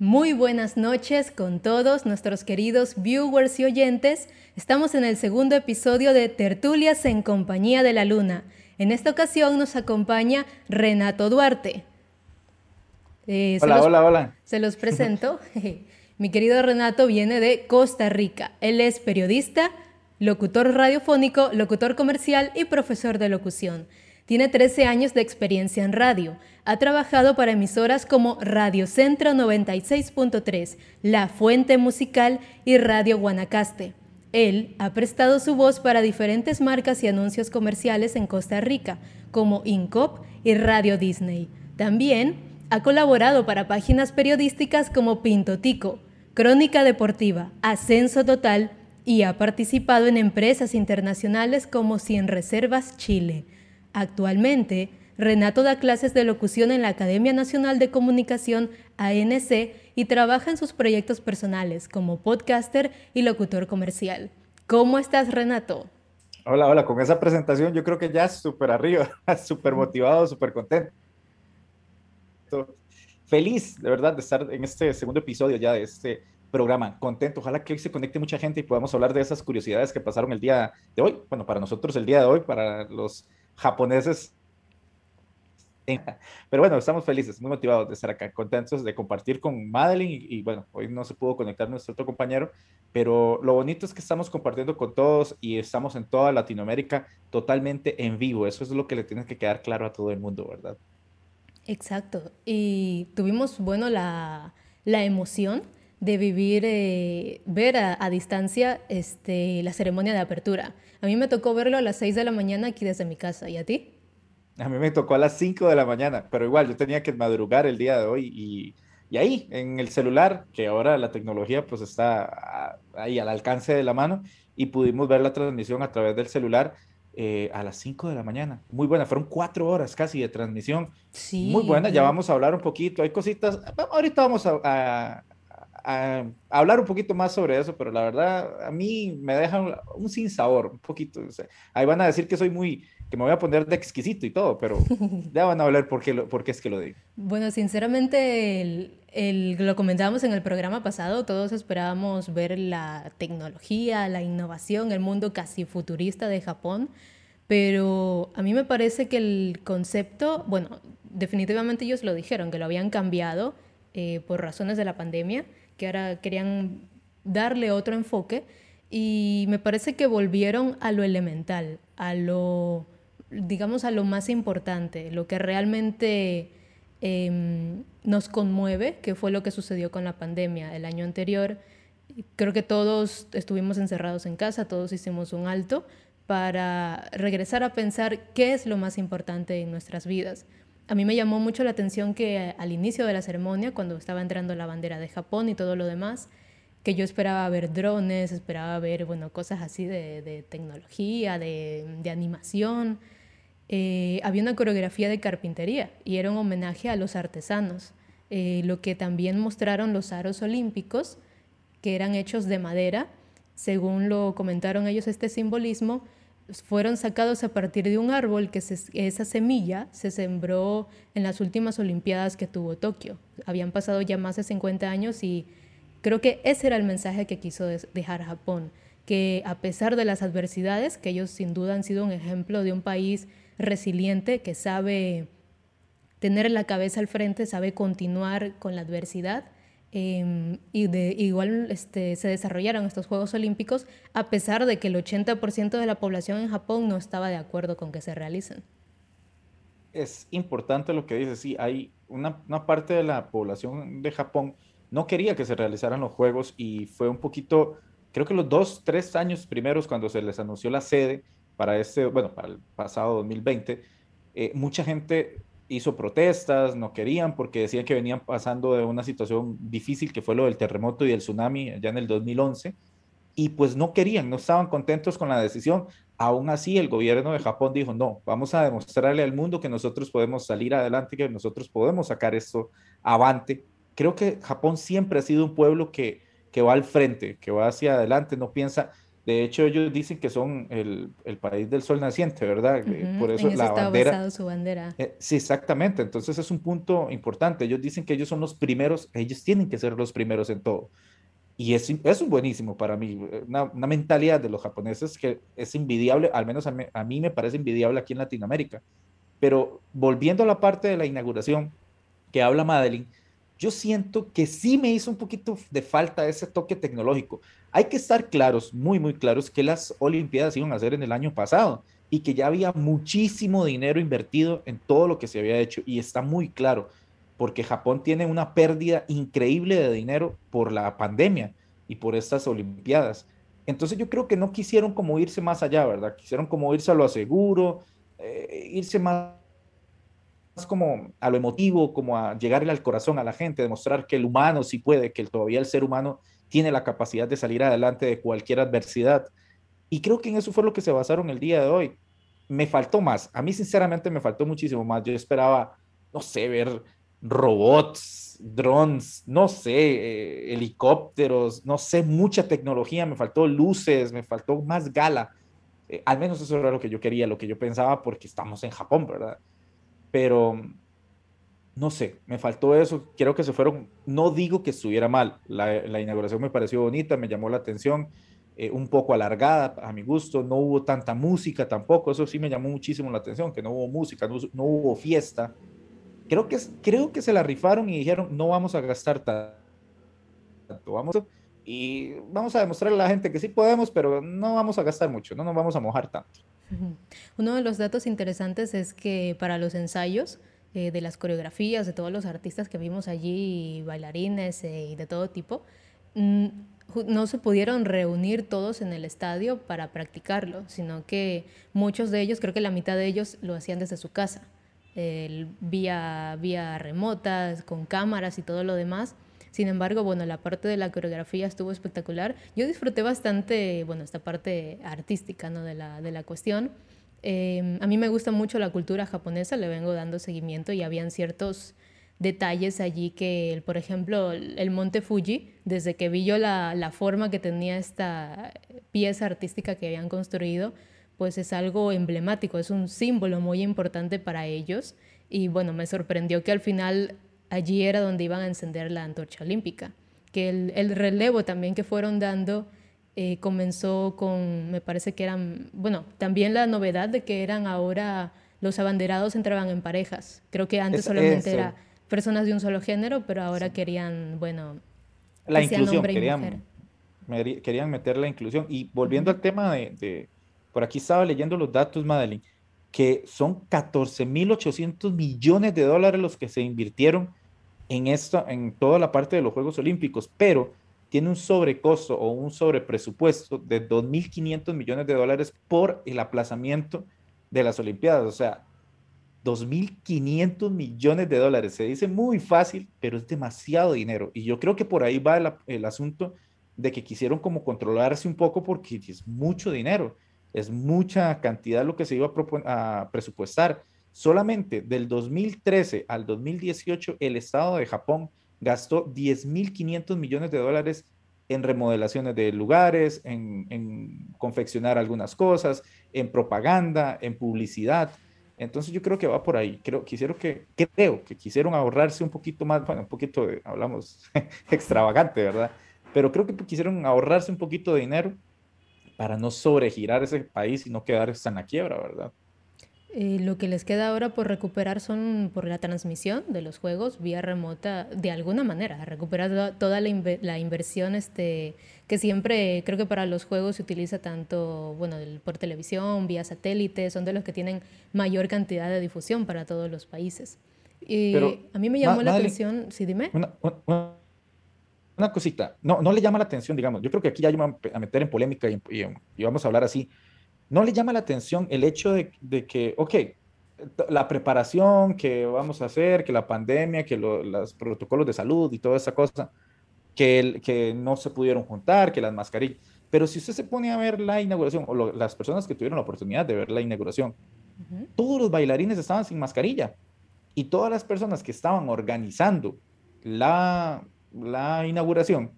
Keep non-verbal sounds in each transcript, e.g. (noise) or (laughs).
Muy buenas noches con todos nuestros queridos viewers y oyentes. Estamos en el segundo episodio de Tertulias en Compañía de la Luna. En esta ocasión nos acompaña Renato Duarte. Eh, hola, hola, hola. Se los presento. (laughs) Mi querido Renato viene de Costa Rica. Él es periodista, locutor radiofónico, locutor comercial y profesor de locución. Tiene 13 años de experiencia en radio. Ha trabajado para emisoras como Radio Centro 96.3, La Fuente Musical y Radio Guanacaste. Él ha prestado su voz para diferentes marcas y anuncios comerciales en Costa Rica, como Incop y Radio Disney. También ha colaborado para páginas periodísticas como Pinto Tico, Crónica Deportiva, Ascenso Total y ha participado en empresas internacionales como Cien Reservas Chile. Actualmente, Renato da clases de locución en la Academia Nacional de Comunicación ANC y trabaja en sus proyectos personales como podcaster y locutor comercial. ¿Cómo estás, Renato? Hola, hola, con esa presentación yo creo que ya súper arriba, (laughs) súper motivado, súper contento. Feliz, de verdad, de estar en este segundo episodio ya de este programa. Contento, ojalá que hoy se conecte mucha gente y podamos hablar de esas curiosidades que pasaron el día de hoy. Bueno, para nosotros el día de hoy, para los japoneses. Pero bueno, estamos felices, muy motivados de estar acá, contentos de compartir con Madeline y, bueno, hoy no se pudo conectar nuestro otro compañero, pero lo bonito es que estamos compartiendo con todos y estamos en toda Latinoamérica totalmente en vivo. Eso es lo que le tiene que quedar claro a todo el mundo, ¿verdad? Exacto. Y tuvimos, bueno, la, la emoción de vivir, eh, ver a, distancia este, la ceremonia de apertura. A mí me tocó verlo a las 6 de la mañana aquí desde mi casa. ¿Y a ti? A mí me tocó a las 5 de la mañana, pero igual yo tenía que madrugar el día de hoy y, y ahí, en el celular, que ahora la tecnología pues está ahí al alcance de la mano y pudimos ver la transmisión a través del celular. Eh, a las 5 de la mañana. Muy buena, fueron cuatro horas casi de transmisión. Sí. Muy buena, ya vamos a hablar un poquito. Hay cositas, ahorita vamos a, a, hablar un poquito más sobre eso, pero la verdad a mí me deja un, sin sinsabor, un poquito. ahí van a decir que soy muy, que me voy a poner de exquisito y todo, pero (laughs) ya van a hablar por qué, por qué es que lo digo. Bueno, sinceramente, el, el, lo comentábamos en el programa pasado, todos esperábamos ver la tecnología, la innovación, el mundo casi futurista de Japón, pero a mí me parece que el concepto, bueno, definitivamente ellos lo dijeron, que lo habían cambiado eh, por razones de la pandemia que ahora querían darle otro enfoque y me parece que volvieron a lo elemental, a lo, digamos, a lo más importante, lo que realmente em, nos conmueve, que fue lo que sucedió con la pandemia el año anterior. Creo que todos estuvimos encerrados en casa, todos hicimos un alto para regresar a pensar qué es lo más importante en nuestras vidas a mí me llamó mucho la atención que al inicio de la ceremonia, cuando estaba entrando la bandera de Japón y todo lo demás, que yo esperaba ver drones, esperaba ver, bueno, cosas así de, tecnología, de, animación. Eh, había una coreografía de carpintería y era un homenaje a los artesanos, eh, lo que también mostraron los aros olímpicos, que eran hechos de madera. Según lo comentaron ellos, este simbolismo fueron sacados a partir de un árbol que esa semilla se sembró en las últimas Olimpiadas que tuvo Tokio. Habían pasado ya más de 50 años y creo que ese era el mensaje que quiso dejar Japón, que a pesar de las adversidades, que ellos sin duda han sido un ejemplo de un país resiliente que sabe tener la cabeza al frente, sabe continuar con la adversidad, Em, y de, igual este, se desarrollaron estos Juegos Olímpicos a pesar de que el 80% de la población en Japón no estaba de acuerdo con que se realicen. Es importante lo que dice, sí, hay una, una parte de la población de Japón no quería que se realizaran los Juegos y fue un poquito, creo que los dos, tres años primeros cuando se les anunció la sede para este, bueno, para el pasado 2020, eh, mucha gente hizo protestas, no querían porque decían que venían pasando de una situación difícil que fue lo del terremoto y el tsunami ya en el 2011 y pues no querían, no estaban contentos con la decisión. Aún así, el gobierno de Japón dijo, no, vamos a demostrarle al mundo que nosotros podemos salir adelante, que nosotros podemos sacar esto avante. Creo que Japón siempre ha sido un pueblo que, que va al frente, que va hacia adelante, no piensa, De hecho, ellos dicen que son el, el país del sol naciente, ¿verdad? Uh Por eso, la está bandera. su bandera. Eh, sí, exactamente. Entonces es un punto importante. Ellos dicen que ellos son los primeros, ellos tienen que ser los primeros en todo. Y es, es un buenísimo para mí, una, una, mentalidad de los japoneses que es envidiable, al menos a mí, a mí me parece envidiable aquí en Latinoamérica. Pero volviendo a la parte de la inauguración que habla Madeline, yo siento que sí me hizo un poquito de falta ese toque tecnológico. Hay que estar claros, muy, muy claros, que las Olimpiadas iban a ser en el año pasado y que ya había muchísimo dinero invertido en todo lo que se había hecho. Y está muy claro, porque Japón tiene una pérdida increíble de dinero por la pandemia y por estas Olimpiadas. Entonces yo creo que no quisieron como irse más allá, ¿verdad? Quisieron como irse a lo seguro, eh, irse más como a lo emotivo, como a llegarle al corazón a la gente, demostrar que el humano sí puede, que todavía el ser humano tiene la capacidad de salir adelante de cualquier adversidad. Y creo que en eso fue lo que se basaron el día de hoy. Me faltó más, a mí sinceramente me faltó muchísimo más. Yo esperaba, no sé, ver robots, drones, no sé, eh, helicópteros, no sé, mucha tecnología, me faltó luces, me faltó más gala. Eh, al menos eso era lo que yo quería, lo que yo pensaba, porque estamos en Japón, ¿verdad? pero no sé, me faltó eso. Creo que se fueron, no digo que estuviera mal, la, inauguración me pareció bonita, me llamó la atención, eh, un poco alargada a mi gusto, no hubo tanta música tampoco, eso sí me llamó muchísimo la atención, que no hubo música, no, hubo fiesta. Creo que, creo que se la rifaron y dijeron, no vamos a gastar tanto, y vamos a demostrarle a la gente que sí podemos, pero no vamos a gastar mucho, no nos vamos a mojar tanto. Uno de los datos interesantes es que para los ensayos eh, de las coreografías de todos los artistas que vimos allí, bailarines eh, y de todo tipo, no se pudieron reunir todos en el estadio para practicarlo, sino que muchos de ellos, creo que la mitad de ellos lo hacían desde su casa, vía, vía remotas, con cámaras y todo lo demás. Sin embargo, bueno, la parte de la coreografía estuvo espectacular. Yo disfruté bastante, bueno, esta parte artística ¿no? de, la, de la cuestión. Em, a mí me gusta mucho la cultura japonesa, le vengo dando seguimiento y habían ciertos detalles allí que, por ejemplo, el monte Fuji, desde que vi yo la, la forma que tenía esta pieza artística que habían construido, pues es algo emblemático, es un símbolo muy importante para ellos. Y bueno, me sorprendió que al final allí era donde iban a encender la antorcha olímpica. Que el, relevo también que fueron dando eh, comenzó con, me parece que eran, bueno, también la novedad de que eran ahora los abanderados entraban en parejas. Creo que antes solamente era personas de un solo género, pero ahora querían, bueno, la inclusión, querían, querían meter la inclusión. Y volviendo al tema de, de, por aquí estaba leyendo los datos, Madeline, que son 14.800 millones de dólares los que se invirtieron en, esto, en toda la parte de los Juegos Olímpicos, pero tiene un sobrecosto o un sobrepresupuesto de 2.500 millones de dólares por el aplazamiento de las Olimpiadas. O sea, 2.500 millones de dólares. Se dice muy fácil, pero es demasiado dinero. Y yo creo que por ahí va el, el asunto de que quisieron como controlarse un poco porque es mucho dinero, es mucha cantidad lo que se iba a, a presupuestar. Solamente del 2013 al 2018, el Estado de Japón gastó 10.500 millones de dólares en remodelaciones de lugares, en, confeccionar algunas cosas, en propaganda, en publicidad. Entonces yo creo que va por ahí. Creo, quisieron que, creo que quisieron ahorrarse un poquito más, bueno, un poquito, hablamos (laughs) extravagante, ¿verdad? Pero creo que quisieron ahorrarse un poquito de dinero para no sobregirar ese país y no quedarse en la quiebra, ¿verdad? Eh, lo que les queda ahora por recuperar son por la transmisión de los juegos vía remota, de alguna manera, recuperar toda la, la, inversión este, que siempre creo que para los juegos se utiliza tanto bueno, por televisión, vía satélite, son de los que tienen mayor cantidad de difusión para todos los países. Y a mí me llamó la atención, sí, dime. Una, cosita, no, no le llama la atención, digamos, yo creo que aquí ya vamos a meter en polémica y vamos a hablar así ¿No le llama la atención el hecho de, que, ok, la preparación que vamos a hacer, que la pandemia, que los protocolos de salud y toda esa cosa, que, que no se pudieron juntar, que las mascarillas. Pero si usted se pone a ver la inauguración, o las personas que tuvieron la oportunidad de ver la inauguración, todos los bailarines estaban sin mascarilla. Y todas las personas que estaban organizando la, la inauguración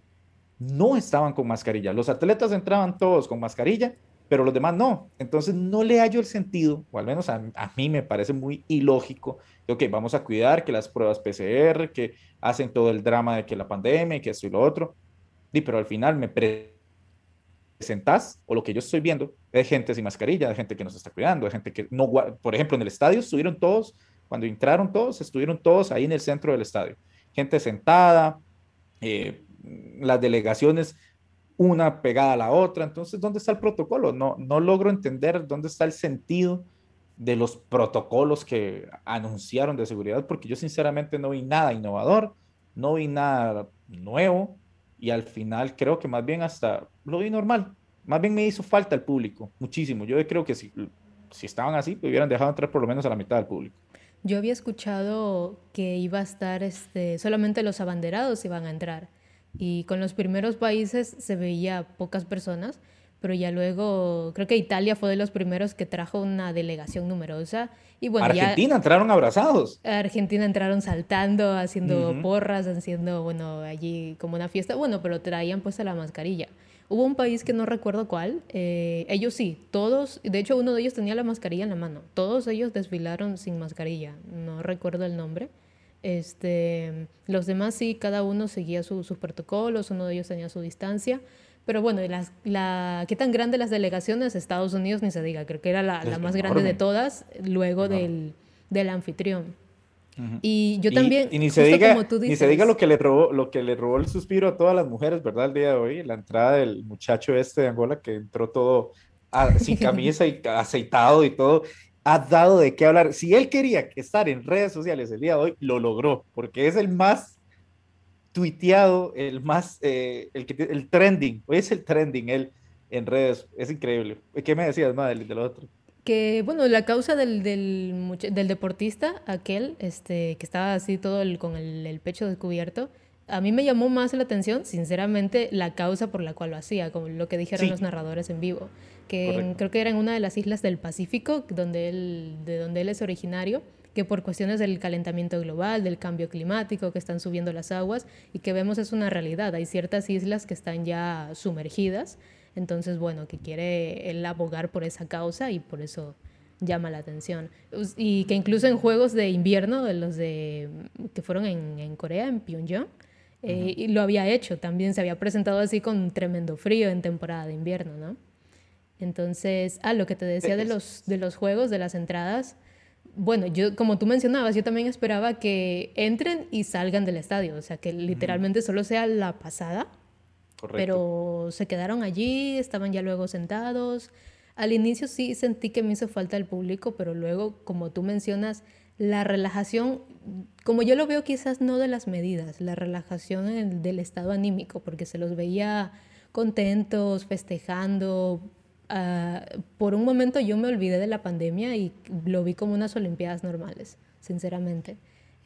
no estaban con mascarilla. Los atletas entraban todos con mascarilla, pero los demás no. Entonces no le hallo el sentido, o al menos a, mí me parece muy ilógico, ok, vamos a cuidar que las pruebas PCR, que hacen todo el drama de que la pandemia, que esto y lo otro, y, pero al final me presentas, o lo que yo estoy viendo, de gente sin mascarilla, de gente que no se está cuidando, de gente que no, por ejemplo, en el estadio estuvieron todos, cuando entraron todos, estuvieron todos ahí en el centro del estadio, gente sentada, eh, las delegaciones una pegada a la otra. Entonces, ¿dónde está el protocolo? No, no logro entender dónde está el sentido de los protocolos que anunciaron de seguridad, porque yo sinceramente no vi nada innovador, no vi nada nuevo y al final creo que más bien hasta lo vi normal. Más bien me hizo falta el público, muchísimo. Yo creo que si, si estaban así, pues hubieran dejado entrar por lo menos a la mitad del público. Yo había escuchado que iba a estar, este, solamente los abanderados iban a entrar y con los primeros países se veía pocas personas, pero ya luego creo que Italia fue de los primeros que trajo una delegación numerosa. Y bueno, Argentina entraron abrazados. Argentina entraron saltando, haciendo porras, haciendo, bueno, allí como una fiesta, bueno, pero traían puesta la mascarilla. Hubo un país que no recuerdo cuál, eh, ellos sí, todos, de hecho uno de ellos tenía la mascarilla en la mano, todos ellos desfilaron sin mascarilla, no recuerdo el nombre. Este, los demás sí, cada uno seguía sus protocolos, uno de ellos tenía su distancia. Pero bueno, las, la, ¿qué tan grande las delegaciones? Estados Unidos ni se diga, creo que era la, la más grande de todas, luego del, del, anfitrión. Y yo también, y, ni, se diga, ni se diga lo que, le robó, lo que le robó el suspiro a todas las mujeres, ¿verdad? El día de hoy, la entrada del muchacho este de Angola que entró todo sin (laughs) camisa y aceitado y todo ha dado de qué hablar. Si él quería estar en redes sociales el día de hoy, lo logró, porque es el más tuiteado, el más, eh, el, que, el trending, hoy es el trending él en redes, es increíble. ¿Qué me decías, madre, del otro? Que, bueno, la causa del, del, del, deportista, aquel, este, que estaba así todo con el, el pecho descubierto, a mí me llamó más la atención, sinceramente, la causa por la cual lo hacía, como lo que dijeron los narradores en vivo, que creo que era en una de las islas del Pacífico, donde él, de donde él es originario, que por cuestiones del calentamiento global, del cambio climático, que están subiendo las aguas y que vemos es una realidad. Hay ciertas islas que están ya sumergidas, entonces, bueno, que quiere él abogar por esa causa y por eso llama la atención. Y que incluso en juegos de invierno, los de, que fueron en, en Corea, en Pyongyang, eh, y lo había hecho, también se había presentado así con tremendo frío en temporada de invierno, ¿no? Entonces, ah, lo que te decía de los, de los juegos, de las entradas, bueno, yo, como tú mencionabas, yo también esperaba que entren y salgan del estadio, o sea, que literalmente solo sea la pasada, Correcto. pero se quedaron allí, estaban ya luego sentados. Al inicio sí sentí que me hizo falta el público, pero luego, como tú mencionas, la relajación, como yo lo veo quizás no de las medidas, la relajación del estado anímico, porque se los veía contentos, festejando. Ah, por un momento yo me olvidé de la pandemia y lo vi como unas Olimpiadas normales, sinceramente.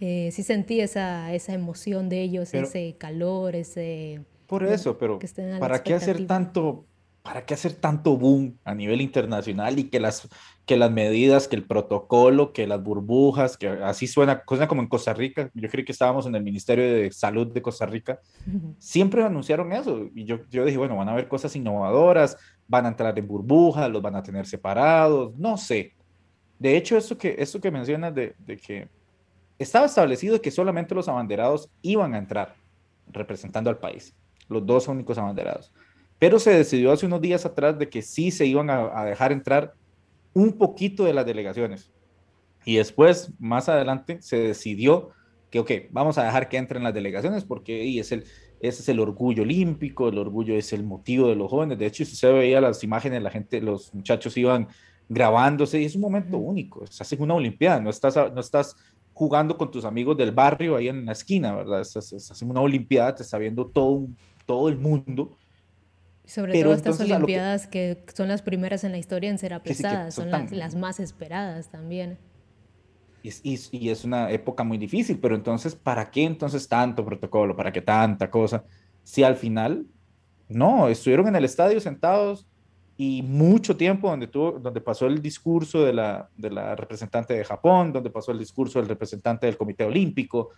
Eh, sí sentí esa, esa emoción de ellos, ese calor, ese... Por eso, pero ¿para qué hacer tanto ¿para qué hacer tanto boom a nivel internacional y que las, que las medidas, que el protocolo, que las burbujas, que así suena, suena como en Costa Rica, yo creí que estábamos en el Ministerio de Salud de Costa Rica, (laughs) siempre anunciaron eso y yo, yo dije, bueno, van a haber cosas innovadoras, van a entrar en burbujas, los van a tener separados, no sé. De hecho, eso que, eso que mencionas de, de que estaba establecido que solamente los abanderados iban a entrar representando al país, los dos únicos abanderados pero se decidió hace unos días atrás de que sí se iban a, dejar entrar un poquito de las delegaciones. Y después, más adelante, se decidió que, ok, vamos a dejar que entren las delegaciones porque es el, ese es el orgullo olímpico, el orgullo es el motivo de los jóvenes. De hecho, si se veía las imágenes, la gente, los muchachos iban grabándose y es un momento único. Estás en una Olimpiada, no estás, no estás jugando con tus amigos del barrio ahí en la esquina, ¿verdad? Estás, estás en una Olimpiada, te está viendo todo, todo el mundo sobre todo estas Olimpiadas que... son las primeras en la historia en ser aplazadas, son, las, más esperadas también. Y, es una época muy difícil, pero entonces, ¿para qué entonces tanto protocolo? ¿Para qué tanta cosa? Si al final, no, estuvieron en el estadio sentados y mucho tiempo donde, tuvo, donde pasó el discurso de la, de la representante de Japón, donde pasó el discurso del representante del Comité Olímpico,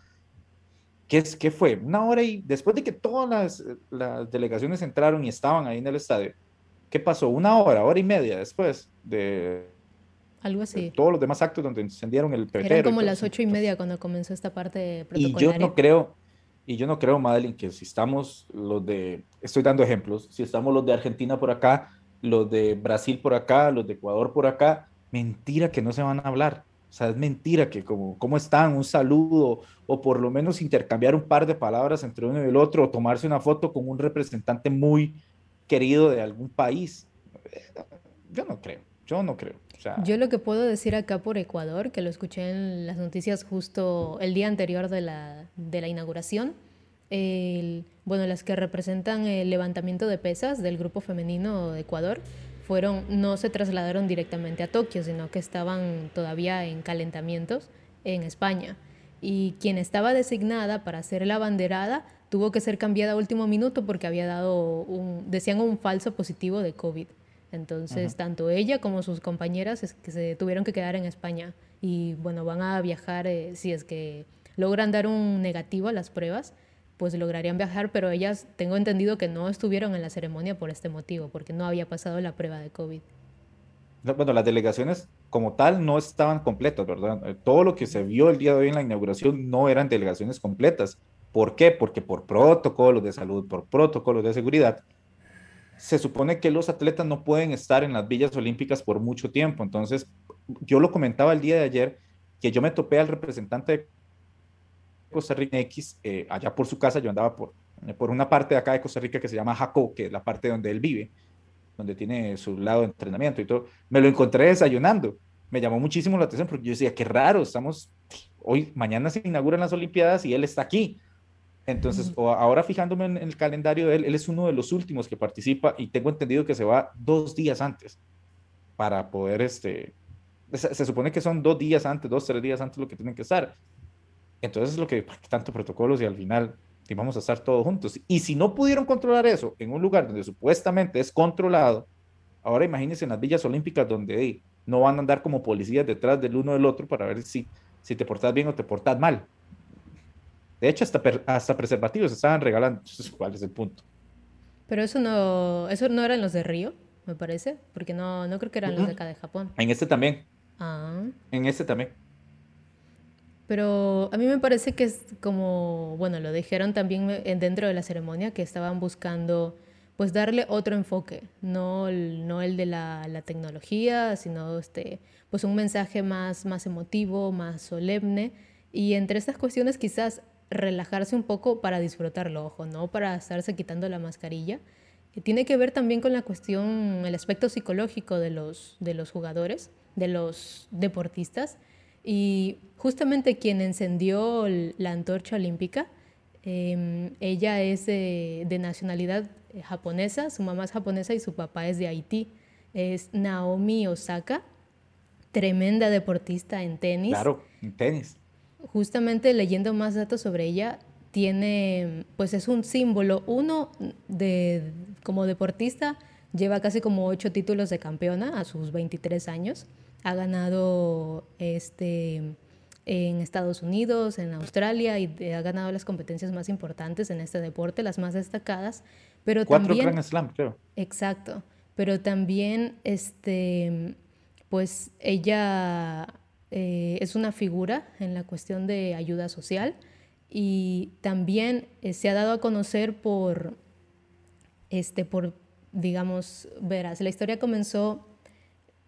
¿Qué, ¿Qué fue? Una hora y después de que todas las, las delegaciones entraron y estaban ahí en el estadio, ¿qué pasó? Una hora, hora y media después de, algo así. todos los demás actos donde encendieron el pepero. Eran como las ocho y media cuando comenzó esta parte protocolaria. Y yo no creo, y yo no creo, Madeline, que si estamos los de, estoy dando ejemplos, si estamos los de Argentina por acá, los de Brasil por acá, los de Ecuador por acá, mentira que no se van a hablar. O sea, es mentira que como, ¿cómo están? Un saludo o por lo menos intercambiar un par de palabras entre uno y el otro o tomarse una foto con un representante muy querido de algún país. Yo no creo, yo no creo. Yo lo que puedo decir acá por Ecuador, que lo escuché en las noticias justo el día anterior de la, de la inauguración, bueno, las que representan el levantamiento de pesas del grupo femenino de Ecuador, fueron, no se trasladaron directamente a Tokio, sino que estaban todavía en calentamientos en España. Y quien estaba designada para ser la banderada tuvo que ser cambiada a último minuto porque había dado un, decían un falso positivo de COVID. Entonces, tanto ella como sus compañeras es que se tuvieron que quedar en España y bueno, van a viajar eh, si es que logran dar un negativo a las pruebas pues lograrían viajar, pero ellas tengo entendido que no estuvieron en la ceremonia por este motivo, porque no había pasado la prueba de COVID. Bueno, las delegaciones como tal no estaban completas, ¿verdad? Eh, todo lo que se vio el día de hoy en la inauguración no eran delegaciones completas. ¿Por qué? Porque por protocolos de salud, por protocolos de seguridad, se supone que los atletas no pueden estar en las villas olímpicas por mucho tiempo. Entonces, yo lo comentaba el día de ayer, que yo me topé al representante de Costa Rica X, eh, allá por su casa, yo andaba por, por una parte de acá de Costa Rica que se llama Jaco, que es la parte donde él vive, donde tiene su lado de entrenamiento y todo. Me lo encontré desayunando. Me llamó muchísimo la atención porque yo decía, qué raro, estamos, hoy, mañana se inauguran las Olimpiadas y él está aquí. Entonces, ahora fijándome en el calendario de él, él es uno de los últimos que participa y tengo entendido que se va dos días antes para poder, este, se, se supone que son dos días antes, dos, tres días antes lo que tienen que estar. Entonces es lo que, tanto protocolos y al final vamos a estar todos juntos. Y si no pudieron controlar eso en un lugar donde supuestamente es controlado, ahora imagínense en las villas olímpicas donde no van a andar como policías detrás del uno del otro para ver si, si te portas bien o te portas mal. De hecho, hasta, hasta preservativos se estaban regalando. Entonces, ¿cuál es el punto? Pero eso no, eso no eran los de Río, me parece, porque no, no creo que eran los de acá de Japón. En este también. Ah. En este también. Pero a mí me parece que es como, bueno, lo dijeron también dentro de la ceremonia, que estaban buscando pues darle otro enfoque, no el, no el de la, la, tecnología, sino este, pues un mensaje más, más emotivo, más solemne. Y entre estas cuestiones quizás relajarse un poco para disfrutarlo, ojo, no para estarse quitando la mascarilla. tiene que ver también con la cuestión, el aspecto psicológico de los, de los jugadores, de los deportistas y justamente quien encendió la antorcha olímpica, em, ella es de, nacionalidad japonesa, su mamá es japonesa y su papá es de Haití. Es Naomi Osaka, tremenda deportista en tenis. Claro, en tenis. Justamente leyendo más datos sobre ella, tiene, pues es un símbolo, uno de, como deportista, lleva casi como ocho títulos de campeona a sus 23 años ha ganado este, en Estados Unidos, en Australia y ha ganado las competencias más importantes en este deporte, las más destacadas. Pero Cuatro también, Grand Slam, creo. Exacto. Pero también, este, pues ella eh, es una figura en la cuestión de ayuda social y también eh, se ha dado a conocer por, este, por, digamos, verás, la historia comenzó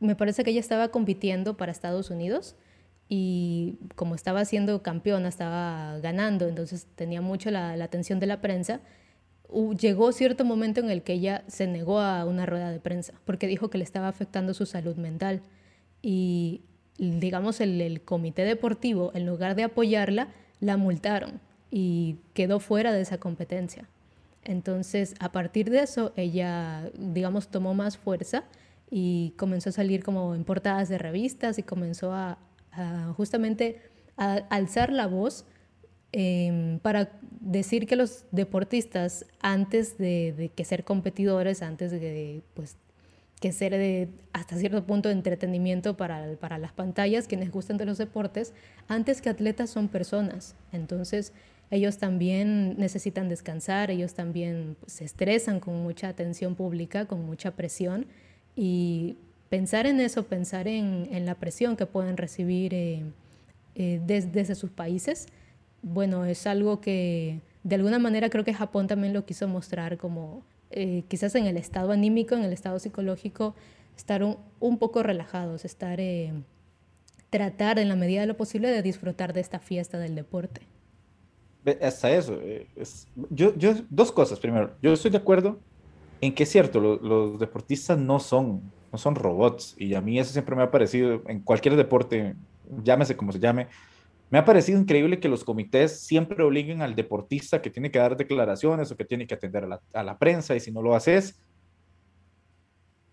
me parece que ella estaba compitiendo para Estados Unidos y como estaba siendo campeona, estaba ganando, entonces tenía mucho la, atención de la prensa. Llegó cierto momento en el que ella se negó a una rueda de prensa porque dijo que le estaba afectando su salud mental. Y digamos, el, comité deportivo, en lugar de apoyarla, la multaron y quedó fuera de esa competencia. Entonces, a partir de eso, ella, digamos, tomó más fuerza y comenzó a salir como en portadas de revistas y comenzó a, justamente a alzar la voz em, para decir que los deportistas, antes de, que ser competidores, antes de pues, que ser de, hasta cierto punto de entretenimiento para, para las pantallas, quienes gustan de los deportes, antes que atletas son personas. Entonces, ellos también necesitan descansar, ellos también se estresan con mucha atención pública, con mucha presión y pensar en eso, pensar en, en la presión que pueden recibir eh, eh, desde sus países, bueno, es algo que de alguna manera creo que Japón también lo quiso mostrar como eh, quizás en el estado anímico, en el estado psicológico, estar un, poco relajados, estar, tratar en la medida de lo posible de disfrutar de esta fiesta del deporte. Hasta eso. Es, yo, yo, dos cosas. Primero, yo estoy de acuerdo en que es cierto, los deportistas no son no son robots. Y a mí eso siempre me ha parecido, en cualquier deporte, llámese como se llame, me ha parecido increíble que los comités siempre obliguen al deportista que tiene que dar declaraciones o que tiene que atender a la, prensa y si no lo haces,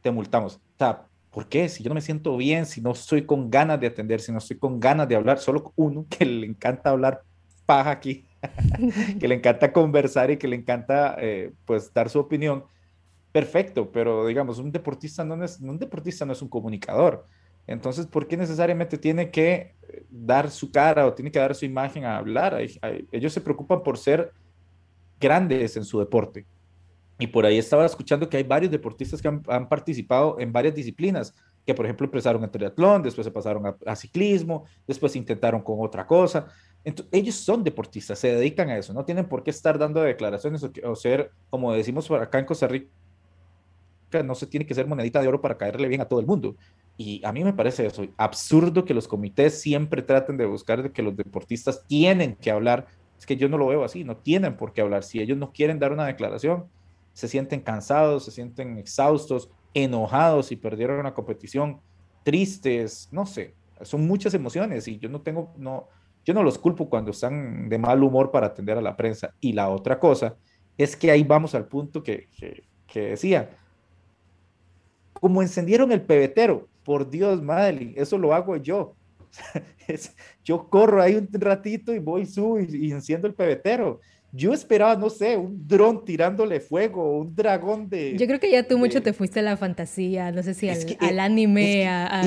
te multamos. O sea, ¿por qué? Si yo no me siento bien, si no estoy con ganas de atender, si no estoy con ganas de hablar, solo uno que le encanta hablar paja aquí, (laughs) que le encanta conversar y que le encanta eh, pues dar su opinión perfecto, pero digamos, un deportista no es, un deportista no es un comunicador. Entonces, ¿por qué necesariamente tiene que eh, dar su cara o tiene que dar su imagen a hablar? ellos se preocupan por ser grandes en su deporte. Y por ahí estaba escuchando que hay varios deportistas que han, participado en varias disciplinas, que por ejemplo empezaron en triatlón, después se pasaron a, ciclismo, después intentaron con otra cosa. Entonces, ellos son deportistas, se dedican a eso, no tienen por qué estar dando declaraciones o, o ser, como decimos acá en Costa Rica, no se tiene que ser monedita de oro para caerle bien a todo el mundo. Y a mí me parece eso absurdo que los comités siempre traten de buscar de que los deportistas tienen que hablar. Es que yo no lo veo así, no tienen por qué hablar. Si ellos no quieren dar una declaración, se sienten cansados, se sienten exhaustos, enojados y perdieron una competición, tristes, no sé, son muchas emociones y yo no tengo, no, yo no los culpo cuando están de mal humor para atender a la prensa. Y la otra cosa es que ahí vamos al punto que, que, que decía, como encendieron el pebetero, por Dios, Madeline, eso lo hago yo. (laughs) yo corro ahí un ratito y voy, subo y, enciendo el pebetero. Yo esperaba, no sé, un dron tirándole fuego, un dragón de... Yo creo que ya tú mucho te fuiste a la fantasía, no sé si al, anime, a,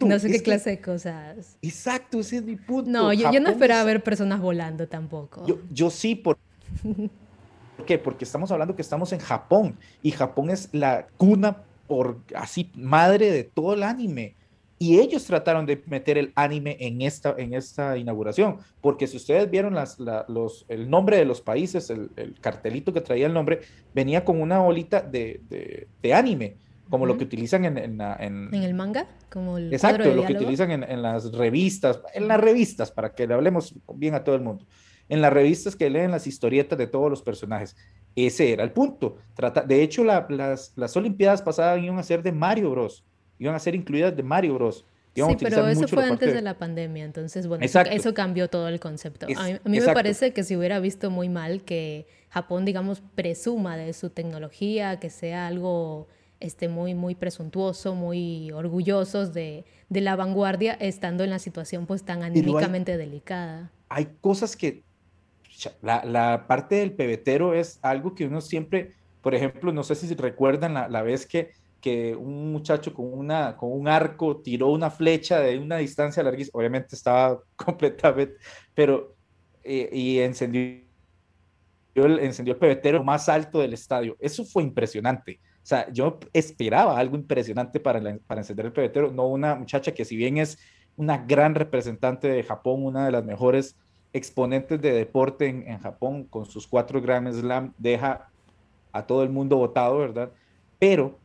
no sé qué clase de cosas. Exacto, ese es mi punto. No, yo, no esperaba ver personas volando tampoco. Yo, yo sí, por... (laughs) ¿Por qué? Porque estamos hablando que estamos en Japón y Japón es la cuna por así madre de todo el anime. Y ellos trataron de meter el anime en esta, en esta inauguración, porque si ustedes vieron las, los, el nombre de los países, el, cartelito que traía el nombre, venía con una bolita de, de, anime, como lo que utilizan en, en, en, el manga, como el exacto, lo que utilizan en, las revistas, en las revistas, para que le hablemos bien a todo el mundo en las revistas que leen las historietas de todos los personajes. Ese era el punto. Trata, de hecho, las, las Olimpiadas pasadas iban a ser de Mario Bros. Iban a ser incluidas de Mario Bros. sí, pero eso fue antes de... la pandemia, entonces, bueno, eso, cambió todo el concepto. a mí, me parece que si hubiera visto muy mal que Japón, digamos, presuma de su tecnología, que sea algo este, muy, muy presuntuoso, muy orgullosos de, de la vanguardia, estando en la situación pues tan anímicamente delicada. Hay cosas que la, parte del pebetero es algo que uno siempre, por ejemplo, no sé si recuerdan la, vez que, que un muchacho con, una, con un arco tiró una flecha de una distancia larguísima, obviamente estaba (laughs) completamente, pero, eh, y encendió el, encendió el pebetero más alto del estadio. Eso fue impresionante. O sea, yo esperaba algo impresionante para, para encender el pebetero, no una muchacha que si bien es una gran representante de Japón, una de las mejores exponentes de deporte en, Japón con sus cuatro Grand Slam deja a todo el mundo votado, ¿verdad? Pero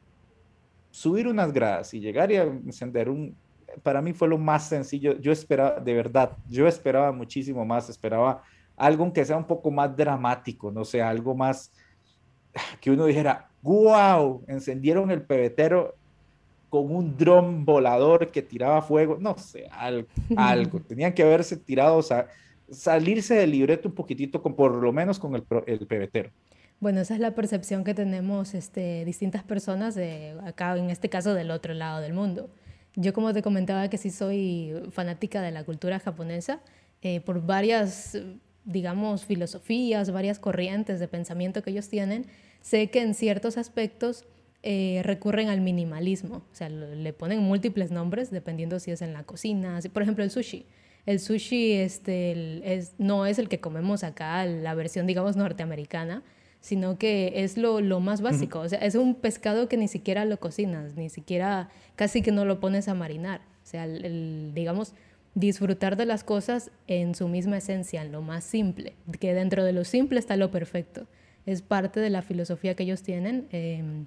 subir unas gradas y llegar y encender un, para mí fue lo más sencillo. Yo esperaba, de verdad, yo esperaba muchísimo más, esperaba algo que sea un poco más dramático, no sé, algo más que uno dijera, wow, encendieron el pebetero con un dron volador que tiraba fuego, no sé, algo, algo. (laughs) Tenían que haberse tirado, o sea, salirse del libreto un poquitito, por lo menos con el, el pebetero. Bueno, esa es la percepción que tenemos este, distintas personas de acá, en este caso del otro lado del mundo. Yo como te comentaba que sí soy fanática de la cultura japonesa, eh, por varias, digamos, filosofías, varias corrientes de pensamiento que ellos tienen, sé que en ciertos aspectos eh, recurren al minimalismo, o sea, le ponen múltiples nombres dependiendo si es en la cocina, por ejemplo el sushi. El sushi este, es, no es el que comemos acá, la versión, digamos, norteamericana, sino que es lo, lo más básico. O sea, es un pescado que ni siquiera lo cocinas, ni siquiera casi que no lo pones a marinar. O sea, el, digamos, disfrutar de las cosas en su misma esencia, en lo más simple, que dentro de lo simple está lo perfecto. Es parte de la filosofía que ellos tienen. Em,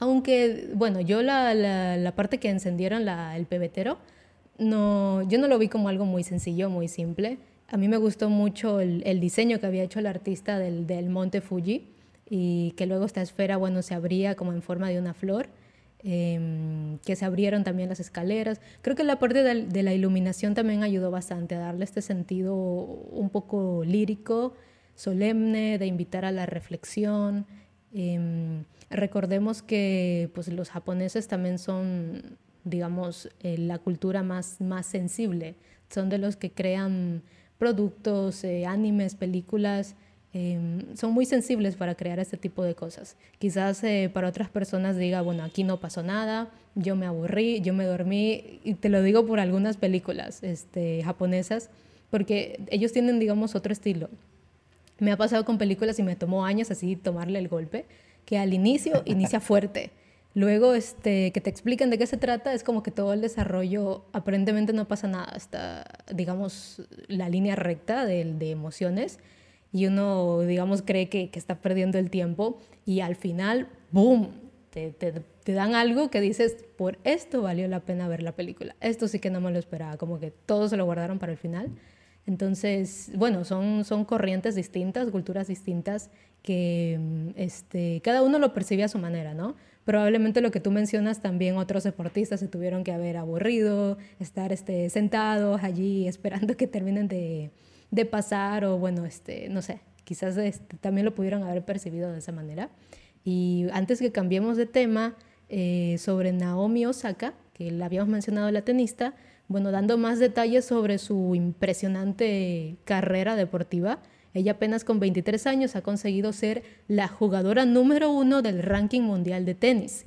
aunque, bueno, yo la, la, la, parte que encendieron la, el pebetero, no, yo no lo vi como algo muy sencillo, muy simple. A mí me gustó mucho el, diseño que había hecho el artista del, del, monte Fuji y que luego esta esfera, bueno, se abría como en forma de una flor, eh, que se abrieron también las escaleras. Creo que la parte de, la iluminación también ayudó bastante a darle este sentido un poco lírico, solemne, de invitar a la reflexión. Eh, recordemos que pues, los japoneses también son, digamos, eh, la cultura más, más sensible. Son de los que crean productos, eh, animes, películas, eh, son muy sensibles para crear este tipo de cosas. Quizás eh, para otras personas diga, bueno, aquí no pasó nada, yo me aburrí, yo me dormí, y te lo digo por algunas películas este, japonesas, porque ellos tienen, digamos, otro estilo. Me ha pasado con películas y me tomó años así tomarle el golpe, que al inicio inicia fuerte. Luego, este, que te expliquen de qué se trata, es como que todo el desarrollo aparentemente no pasa nada, hasta, digamos, la línea recta de, de emociones y uno, digamos, cree que, que, está perdiendo el tiempo y al final, ¡boom!, te, te, te, dan algo que dices, por esto valió la pena ver la película. Esto sí que no me lo esperaba, como que todos se lo guardaron para el final. Entonces, bueno, son, son corrientes distintas, culturas distintas que este, cada uno lo percibe a su manera, ¿no? Probablemente lo que tú mencionas también otros deportistas se tuvieron que haber aburrido, estar este, sentados allí (laughs) esperando que terminen de, de pasar o bueno, este, no sé, quizás este, también lo pudieron haber percibido de esa manera. Y antes que cambiemos de tema, eh, sobre Naomi Osaka, que la habíamos mencionado la tenista, bueno, dando más detalles sobre su impresionante carrera deportiva, ella apenas con 23 años ha conseguido ser la jugadora número uno del ranking mundial de tenis.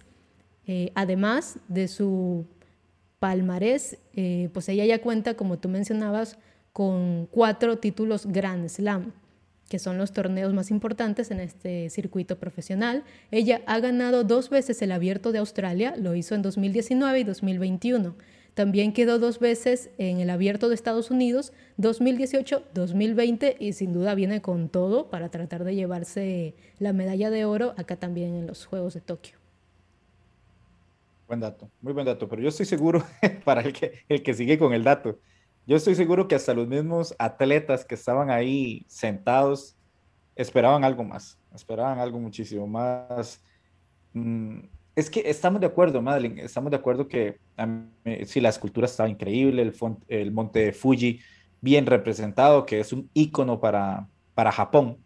Eh, además de su palmarés, eh, pues ella ya cuenta, como tú mencionabas, con cuatro títulos Grand Slam, que son los torneos más importantes en este circuito profesional. Ella ha ganado dos veces el Abierto de Australia, lo hizo en 2019 y 2021. También quedó dos veces en el Abierto de Estados Unidos, 2018, 2020 y sin duda viene con todo para tratar de llevarse la medalla de oro acá también en los Juegos de Tokio. Buen dato, muy buen dato, pero yo estoy seguro, (laughs) para el que, el que sigue con el dato, yo estoy seguro que hasta los mismos atletas que estaban ahí sentados esperaban algo más, esperaban algo muchísimo más. Mmm, es que estamos de acuerdo, Madeline, estamos de acuerdo que si la escultura estaba increíble, el, el monte Fuji bien representado, que es un icono para, para Japón,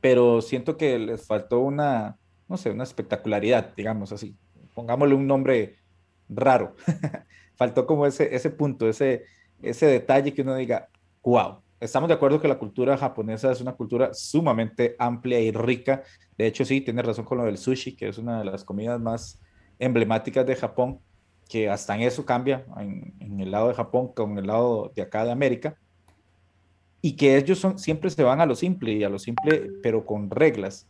pero siento que les faltó una, no sé, una espectacularidad, digamos así. Pongámosle un nombre raro. (laughs) faltó como ese, ese punto, ese, ese detalle que uno diga, wow, estamos de acuerdo que la cultura japonesa es una cultura sumamente amplia y rica. De hecho, sí, tiene razón con lo del sushi, que es una de las comidas más emblemáticas de Japón, que hasta en eso cambia en, en el lado de Japón con el lado de acá de América. Y que ellos son, siempre se van a lo simple y a lo simple, pero con reglas.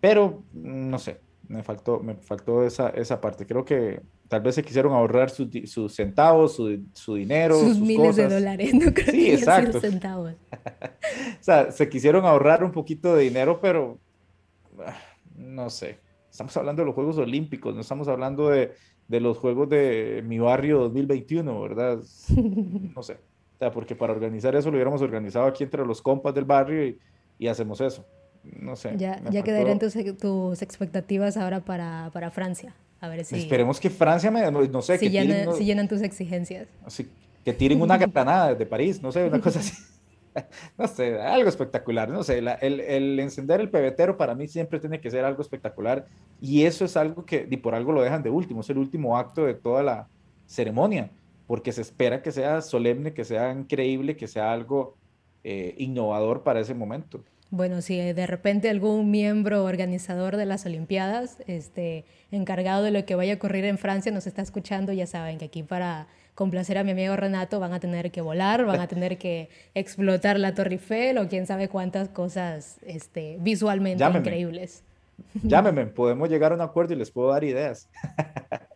Pero, no sé, me faltó, me faltó esa, esa parte. Creo que tal vez se quisieron ahorrar sus su centavos, su, su, dinero. Sus, sus miles cosas. de dólares, no creo sí, que exacto. centavos. (laughs) o sea, se quisieron ahorrar un poquito de dinero, pero no sé. Estamos hablando de los Juegos Olímpicos, no estamos hablando de, de los Juegos de mi barrio 2021, ¿verdad? (laughs) No sé. O sea, porque para organizar eso lo hubiéramos organizado aquí entre los compas del barrio y, y hacemos eso no sé. Ya, ya quedarían tus, tus, expectativas ahora para, para, Francia. A ver si. Esperemos que Francia me. No sé. Si, que tiren, si llenan tus exigencias. Así, que tiren una granada desde París, no sé, una cosa así. (laughs) no sé, algo espectacular. No sé, la, el, el, encender el pebetero para mí siempre tiene que ser algo espectacular. Y eso es algo que, y por algo lo dejan de último, es el último acto de toda la ceremonia, porque se espera que sea solemne, que sea increíble, que sea algo eh, innovador para ese momento. Bueno, si de repente algún miembro organizador de las Olimpiadas, este, encargado de lo que vaya a ocurrir en Francia, nos está escuchando, ya saben que aquí para complacer a mi amigo Renato, van a tener que volar, van a tener que explotar la Torre Eiffel o quién sabe cuántas cosas este, visualmente increíbles. Llámeme, podemos llegar a un acuerdo y les puedo dar ideas. (laughs)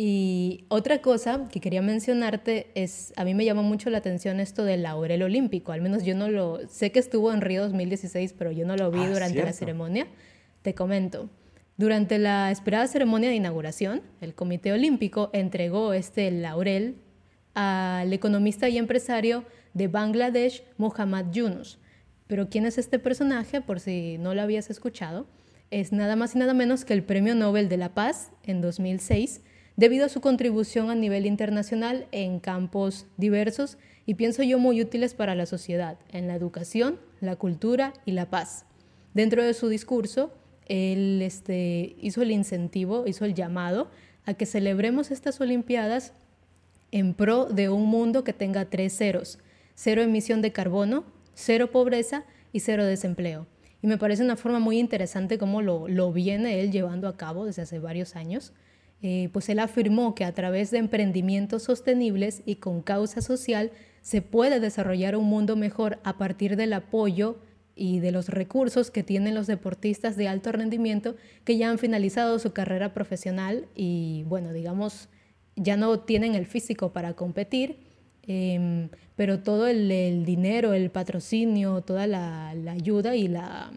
Y otra cosa que quería mencionarte es, a mí me llama mucho la atención esto del laurel olímpico, al menos yo no lo, sé que estuvo en Río 2016, pero yo no lo vi ah, durante la ceremonia. Te comento, durante la esperada ceremonia de inauguración, el Comité Olímpico entregó este laurel al economista y empresario de Bangladesh, Mohammad Yunus. Pero ¿quién es este personaje? Por si no lo habías escuchado, es nada más y nada menos que el Premio Nobel de la Paz en 2006 debido a su contribución a nivel internacional en campos diversos y pienso yo muy útiles para la sociedad, en la educación, la cultura y la paz. Dentro de su discurso, él este, hizo el incentivo, hizo el llamado a que celebremos estas Olimpiadas en pro de un mundo que tenga tres ceros, cero emisión de carbono, cero pobreza y cero desempleo. Y me parece una forma muy interesante cómo lo, lo viene él llevando a cabo desde hace varios años. Eh, pues él afirmó que a través de emprendimientos sostenibles y con causa social se puede desarrollar un mundo mejor a partir del apoyo y de los recursos que tienen los deportistas de alto rendimiento que ya han finalizado su carrera profesional y bueno, digamos, ya no tienen el físico para competir, em, pero todo el, dinero, el patrocinio, toda la, ayuda y la,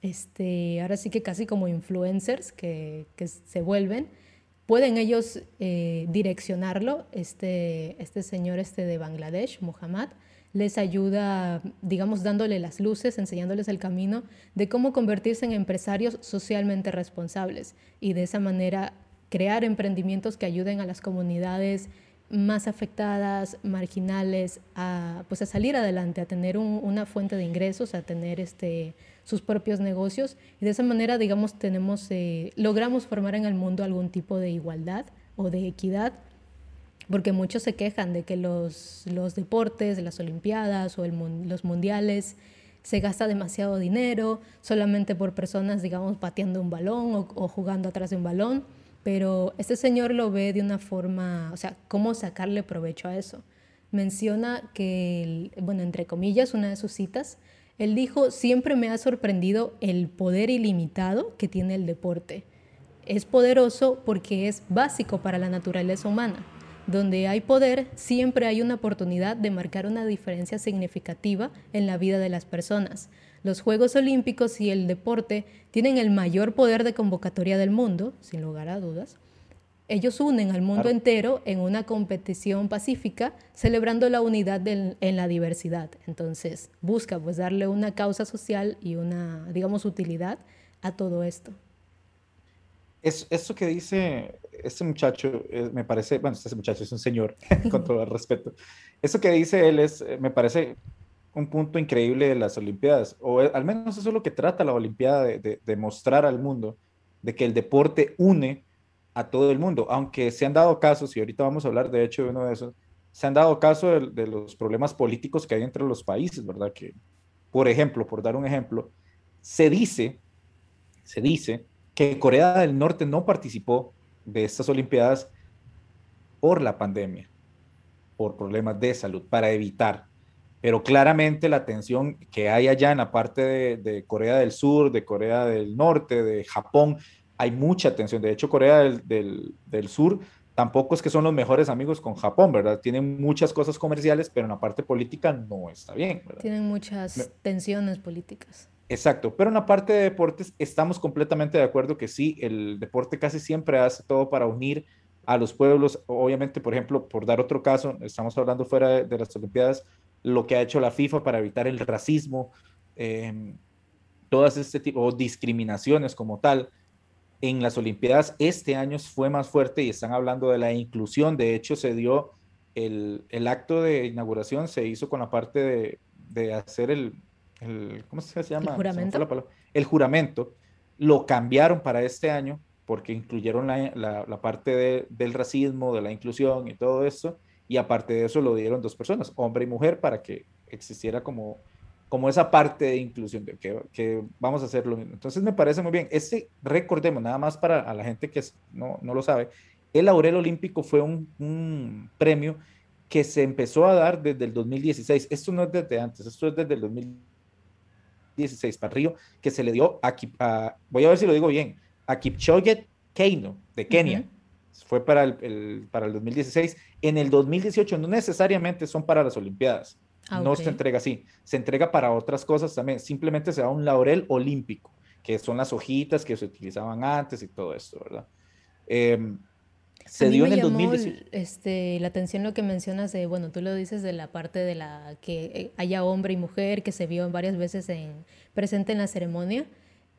este, ahora sí que casi como influencers que, que se vuelven, pueden ellos eh, direccionarlo, este, este señor este de Bangladesh, Muhammad, les ayuda, digamos, dándole las luces, enseñándoles el camino de cómo convertirse en empresarios socialmente responsables y de esa manera crear emprendimientos que ayuden a las comunidades más afectadas, marginales, a, pues a salir adelante, a tener una fuente de ingresos, a tener este, sus propios negocios y de esa manera, digamos, tenemos, eh, logramos formar en el mundo algún tipo de igualdad o de equidad, porque muchos se quejan de que los, los deportes, las Olimpiadas o los mundiales se gasta demasiado dinero solamente por personas, digamos, pateando un balón o, jugando atrás de un balón, pero este señor lo ve de una forma, o sea, cómo sacarle provecho a eso. Menciona que, bueno, entre comillas, una de sus citas, él dijo, siempre me ha sorprendido el poder ilimitado que tiene el deporte. Es poderoso porque es básico para la naturaleza humana. Donde hay poder, siempre hay una oportunidad de marcar una diferencia significativa en la vida de las personas. Los Juegos Olímpicos y el deporte tienen el mayor poder de convocatoria del mundo, sin lugar a dudas, ellos unen al mundo entero en una competición pacífica, celebrando la unidad en la diversidad. Entonces, busca pues darle una causa social y una, digamos, utilidad a todo esto. Es, eso que dice este muchacho, eh, me parece, bueno, este muchacho es un señor, (laughs) con todo el respeto. Eso que dice él es, eh, me parece un punto increíble de las Olimpiadas, o eh, al menos eso es lo que trata la Olimpiada, de, de mostrar al mundo de que el deporte une a todo el mundo, aunque se han dado casos, y ahorita vamos a hablar de hecho de uno de esos, se han dado casos de, los problemas políticos que hay entre los países, ¿verdad? Que, por ejemplo, por dar un ejemplo, se dice, se dice que Corea del Norte no participó de estas Olimpiadas por la pandemia, por problemas de salud, para evitar. Pero claramente la tensión que hay allá en la parte de, de Corea del Sur, de Corea del Norte, de Japón, hay mucha tensión. De hecho, Corea del, Sur tampoco es que son los mejores amigos con Japón, ¿verdad? Tienen muchas cosas comerciales, pero en la parte política no está bien, ¿verdad? Tienen muchas tensiones políticas. Exacto, pero en la parte de deportes estamos completamente de acuerdo que sí, el deporte casi siempre hace todo para unir a los pueblos. Obviamente, por ejemplo, por dar otro caso, estamos hablando fuera de, las Olimpiadas, lo que ha hecho la FIFA para evitar el racismo, eh, todas este tipo, de discriminaciones como tal en las Olimpiadas este año fue más fuerte y están hablando de la inclusión. De hecho, se dio el, acto de inauguración, se hizo con la parte de, hacer el, ¿cómo se llama? El juramento. El juramento. Lo cambiaron para este año porque incluyeron la, parte del racismo, de la inclusión y todo eso. Y aparte de eso lo dieron dos personas, hombre y mujer, para que existiera como como esa parte de inclusión, de que, que, vamos a hacer lo mismo. Entonces me parece muy bien. Este, recordemos, nada más para a la gente que no, no lo sabe, el laurel olímpico fue un, premio que se empezó a dar desde el 2016. Esto no es desde antes, esto es desde el 2016 para Río, que se le dio a, voy a ver si lo digo bien, a Kipchoge Keino de Kenia. Fue para el, para el 2016. En el 2018 no necesariamente son para las Olimpiadas. Ah, no se entrega así. Se entrega para otras cosas también. Simplemente se da un laurel olímpico, que son las hojitas que se utilizaban antes y todo esto, ¿verdad? Eh, se dio en el 2018. Este, la atención lo que mencionas de, bueno, tú lo dices de la parte de la que eh, haya hombre y mujer, que se vio varias veces en, presente en la ceremonia.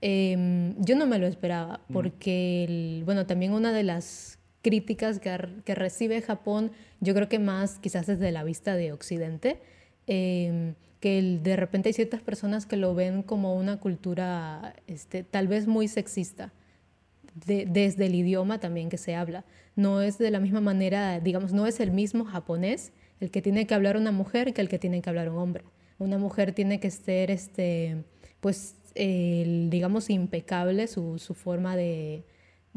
Em, yo no me lo esperaba, porque, bueno, también una de las críticas que, que, recibe Japón, yo creo que más quizás desde la vista de Occidente, em, que de repente hay ciertas personas que lo ven como una cultura este, tal vez muy sexista desde el idioma también que se habla. No es de la misma manera, digamos, no es el mismo japonés el que tiene que hablar una mujer que el que tiene que hablar un hombre. Una mujer tiene que ser, este, pues, digamos, impecable su, forma de,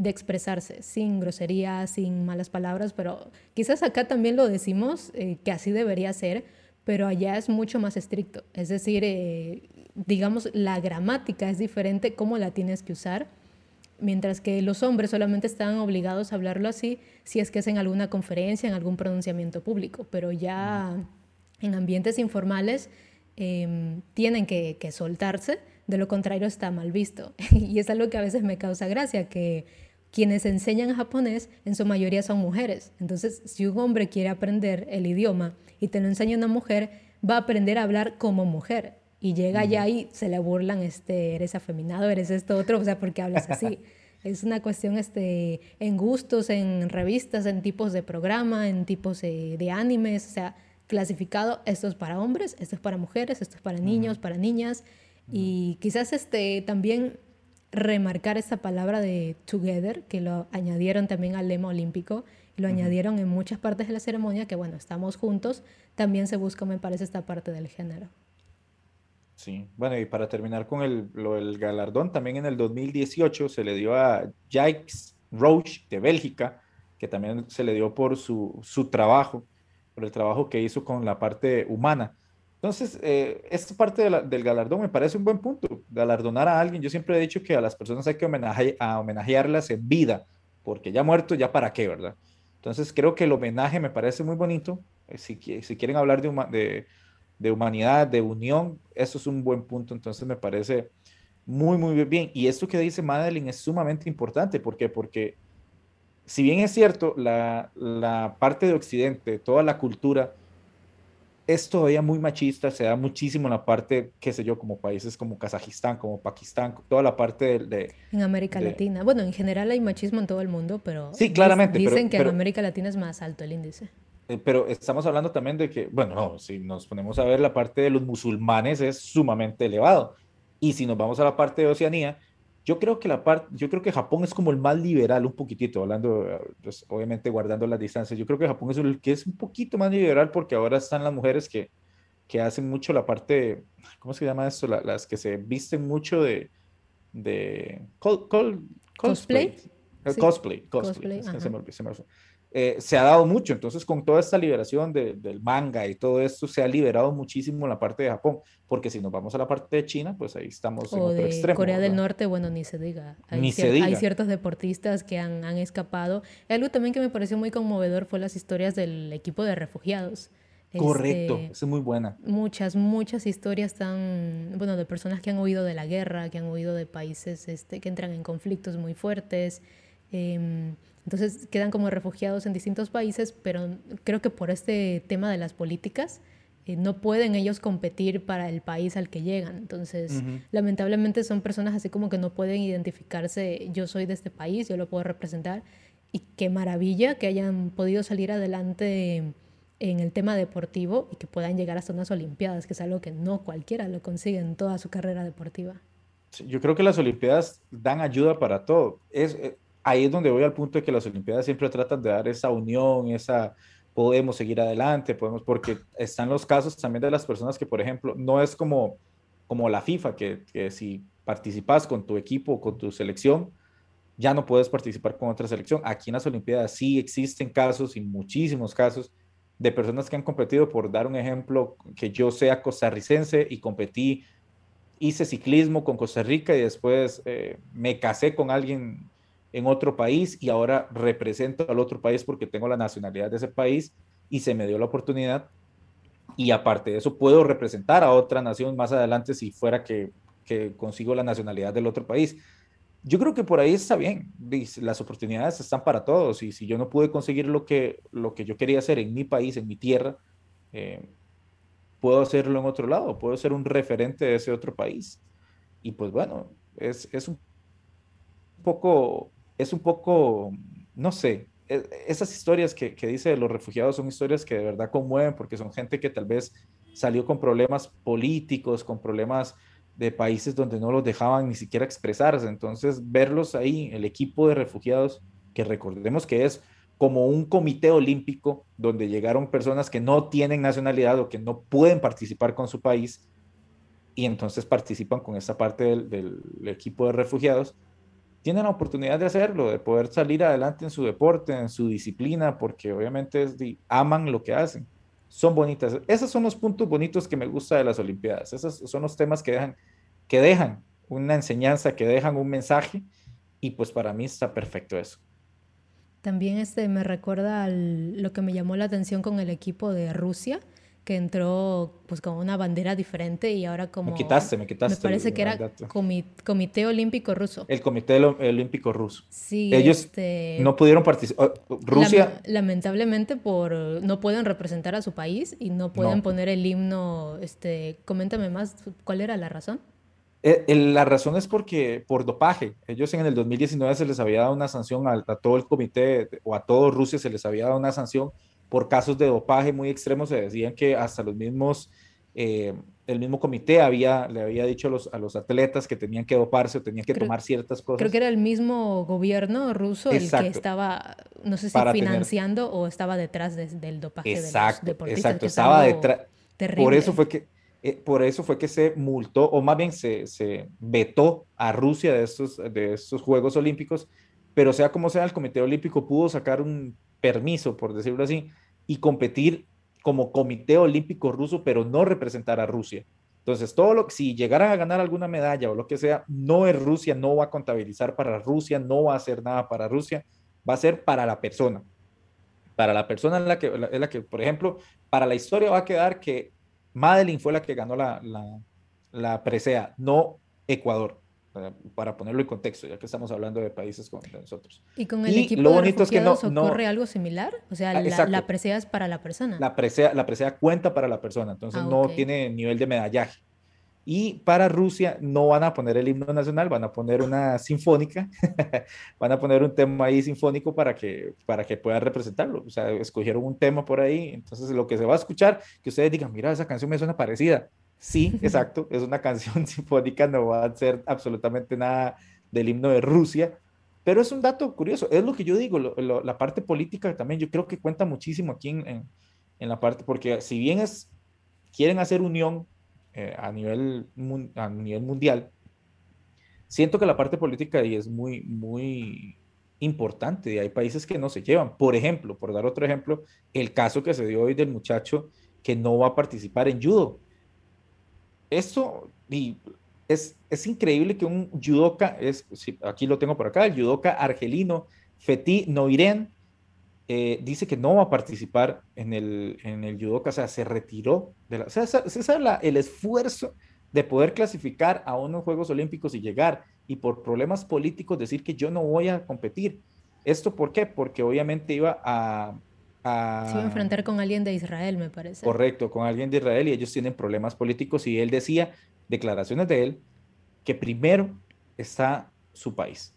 expresarse, sin groserías, sin malas palabras, pero quizás acá también lo decimos, eh, que así debería ser, pero allá es mucho más estricto. Es decir, eh, digamos, la gramática es diferente, cómo la tienes que usar mientras que los hombres solamente están obligados a hablarlo así si es que es en alguna conferencia, en algún pronunciamiento público, pero ya en ambientes informales em, tienen que, soltarse, de lo contrario está mal visto. (laughs) y es algo que a veces me causa gracia, que quienes enseñan japonés en su mayoría son mujeres. Entonces, si un hombre quiere aprender el idioma y te lo enseña una mujer, va a aprender a hablar como mujer. Y llega allá y se le burlan, este, eres afeminado, eres esto otro, o sea, ¿por qué hablas así? (laughs) es una cuestión este, en gustos, en revistas, en tipos de programa, en tipos de, animes, o sea, clasificado, esto es para hombres, esto es para mujeres, esto es para niños, para niñas, y quizás este, también remarcar esta palabra de together, que lo añadieron también al lema olímpico, y lo añadieron en muchas partes de la ceremonia, que bueno, estamos juntos, también se busca, me parece, esta parte del género. Sí, bueno, y para terminar con el, lo del galardón, también en el 2018 se le dio a Jacques Roche de Bélgica, que también se le dio por su, su trabajo, por el trabajo que hizo con la parte humana. Entonces, eh, esta parte del galardón me parece un buen punto, galardonar a alguien. Yo siempre he dicho que a las personas hay que homenajearlas en vida, porque ya muerto, ya para qué, ¿verdad? Entonces, creo que el homenaje me parece muy bonito. Eh, si, quieren hablar de, humanidad, de unión, eso es un buen punto, entonces me parece muy, muy bien. Y esto que dice Madeline es sumamente importante, ¿por qué? Porque si bien es cierto, la parte de Occidente, toda la cultura, es todavía muy machista, se da muchísimo en la parte, qué sé yo, como países como Kazajistán, como Pakistán, toda la parte de... en América Latina. Bueno, en general hay machismo en todo el mundo, pero... Sí, claramente. Dicen que en América Latina es más alto el índice. Eh, pero estamos hablando también de que, bueno, no, si nos ponemos a ver la parte de los musulmanes es sumamente elevado. Y si nos vamos a la parte de Oceanía, yo creo que la parte, yo creo que Japón es como el más liberal, un poquitito, hablando, pues, obviamente guardando las distancias. Yo creo que Japón es el que es un poquito más liberal porque ahora están las mujeres que, que hacen mucho la parte, ¿cómo se llama esto? las que se visten mucho de, de cosplay. Cosplay, cosplay. Eh, se ha dado mucho. Entonces, con toda esta liberación del manga y todo esto, se ha liberado muchísimo la parte de Japón, porque si nos vamos a la parte de China, pues ahí estamos en otro de Corea del Norte, bueno, ni se diga. Hay, ni se diga. hay ciertos deportistas que han, han escapado. algo también que me pareció muy conmovedor fue las historias del equipo de refugiados. Correcto, este, es muy buena. Muchas, muchas historias tan, bueno, de personas que han huido de la guerra, que han huido de países este, que entran en conflictos muy fuertes. Eh, entonces quedan como refugiados en distintos países, pero creo que por este tema de las políticas eh, no pueden ellos competir para el país al que llegan. Entonces, lamentablemente son personas así como que no pueden identificarse, yo soy de este país, yo lo puedo representar. Y qué maravilla que hayan podido salir adelante en el tema deportivo y que puedan llegar hasta unas Olimpiadas, que es algo que no cualquiera lo consigue en toda su carrera deportiva. Yo creo que las Olimpiadas dan ayuda para todo. Es, eh, ahí es donde voy al punto de que las Olimpiadas siempre tratan de dar esa unión, esa podemos seguir adelante, podemos, porque están los casos también de las personas que, por ejemplo, no es como, como la FIFA, que, si participas con tu equipo, con tu selección, ya no puedes participar con otra selección. Aquí en las Olimpiadas sí existen casos y muchísimos casos de personas que han competido, por dar un ejemplo, que yo sea costarricense y competí, hice ciclismo con Costa Rica y después eh, me casé con alguien en otro país y ahora represento al otro país porque tengo la nacionalidad de ese país y se me dio la oportunidad. Y aparte de eso, puedo representar a otra nación más adelante si fuera que, consigo la nacionalidad del otro país yo creo que por ahí está bien. Las oportunidades están para todos y si yo no pude conseguir lo que, lo que yo quería hacer en mi país, en mi tierra, eh, puedo hacerlo en otro lado, puedo ser un referente de ese otro país. Y pues bueno, es, es un poco, es un poco, no sé, e, esas historias que, que dice de los refugiados son historias que de verdad conmueven porque son gente que tal vez salió con problemas políticos, con problemas de países donde no los dejaban ni siquiera expresarse. Entonces, verlos ahí, el equipo de refugiados, que recordemos que es como un comité olímpico donde llegaron personas que no tienen nacionalidad o que no pueden participar con su país y entonces participan con esta parte del, equipo de refugiados, tienen la oportunidad de hacerlo, de poder salir adelante en su deporte, en su disciplina, porque obviamente aman lo que hacen son bonitas. Esos son los puntos bonitos que me gusta de las Olimpiadas. Esos son los temas que dejan, que dejan una enseñanza, que dejan un mensaje y pues para mí está perfecto eso. También este me recuerda lo que me llamó la atención con el equipo de Rusia, que entró pues con una bandera diferente y ahora como... Me quitaste, me quitaste. Me parece que era Comité Olímpico Ruso. El Comité Olímpico Ruso. Sí. Ellos este, no pudieron participar. Rusia... lamentablemente por no pueden representar a su país y no pueden poner el himno. Este, coméntame más, ¿cuál era la razón? Eh, la razón es porque por dopaje. Ellos en el 2019 se les había dado una sanción a, a todo el comité o a todo Rusia se les había dado una sanción por casos de dopaje muy extremos, se decían que hasta los mismos, eh, el mismo comité había, le había dicho a los, a los atletas que tenían que doparse o tenían que tomar ciertas cosas. Creo que era el mismo gobierno ruso el que estaba, no sé si financiando o estaba detrás del dopaje exacto, de los deportistas. Exacto, estaba detrás. Por eso fue que eh, por eso fue que se multó, o más bien se, se, vetó a Rusia de estos, de estos Juegos Olímpicos, pero sea como sea, el Comité Olímpico pudo sacar un permiso, por decirlo así, y competir como Comité Olímpico Ruso, pero no representar a Rusia. Entonces, todo lo que, si llegaran a ganar alguna medalla o lo que sea, no es Rusia, no va a contabilizar para Rusia, no va a hacer nada para Rusia, va a ser para la persona. Para la persona en la que, en la que por ejemplo, para la historia va a quedar que Madeline fue la que ganó la, la, la presea, no Ecuador para ponerlo en contexto, ya que estamos hablando de países como nosotros. ¿Y con el equipo lo bonito es que no, ocurre algo similar? O sea, ah, la, la, presea es para la persona. La presea, la presea cuenta para la persona, entonces ah, no tiene nivel de medallaje. Y para Rusia no van a poner el himno nacional, van a poner una sinfónica, (laughs) van a poner un tema ahí sinfónico para que, para que puedan representarlo. O sea, escogieron un tema por ahí, entonces lo que se va a escuchar, que ustedes digan, mira, esa canción me suena parecida Sí, (laughs) exacto, es una canción (laughs) sinfónica, no va a ser absolutamente nada del himno de Rusia, pero es un dato curioso, es lo que yo digo, la parte política también, yo creo que cuenta muchísimo aquí en, en, la parte, porque si bien es, quieren hacer unión eh, a, nivel, a nivel mundial, siento que la parte política ahí es muy, muy importante y hay países que no se llevan. Por ejemplo, por dar otro ejemplo, el caso que se dio hoy del muchacho que no va a participar en judo esto es, es, increíble que un judoka, es, aquí lo tengo por acá, el judoka argelino Feti Noiren, eh, dice que no va a participar en el, en el judoka, o sea, se retiró de la... O sea, ese es el esfuerzo de poder clasificar a unos Juegos Olímpicos y llegar, y por problemas políticos decir que yo no voy a competir. ¿Esto por qué? Porque obviamente iba a, se iba a enfrentar con alguien de Israel, me parece. Correcto, con alguien de Israel y ellos tienen problemas políticos y él decía, declaraciones de él, que primero está su país,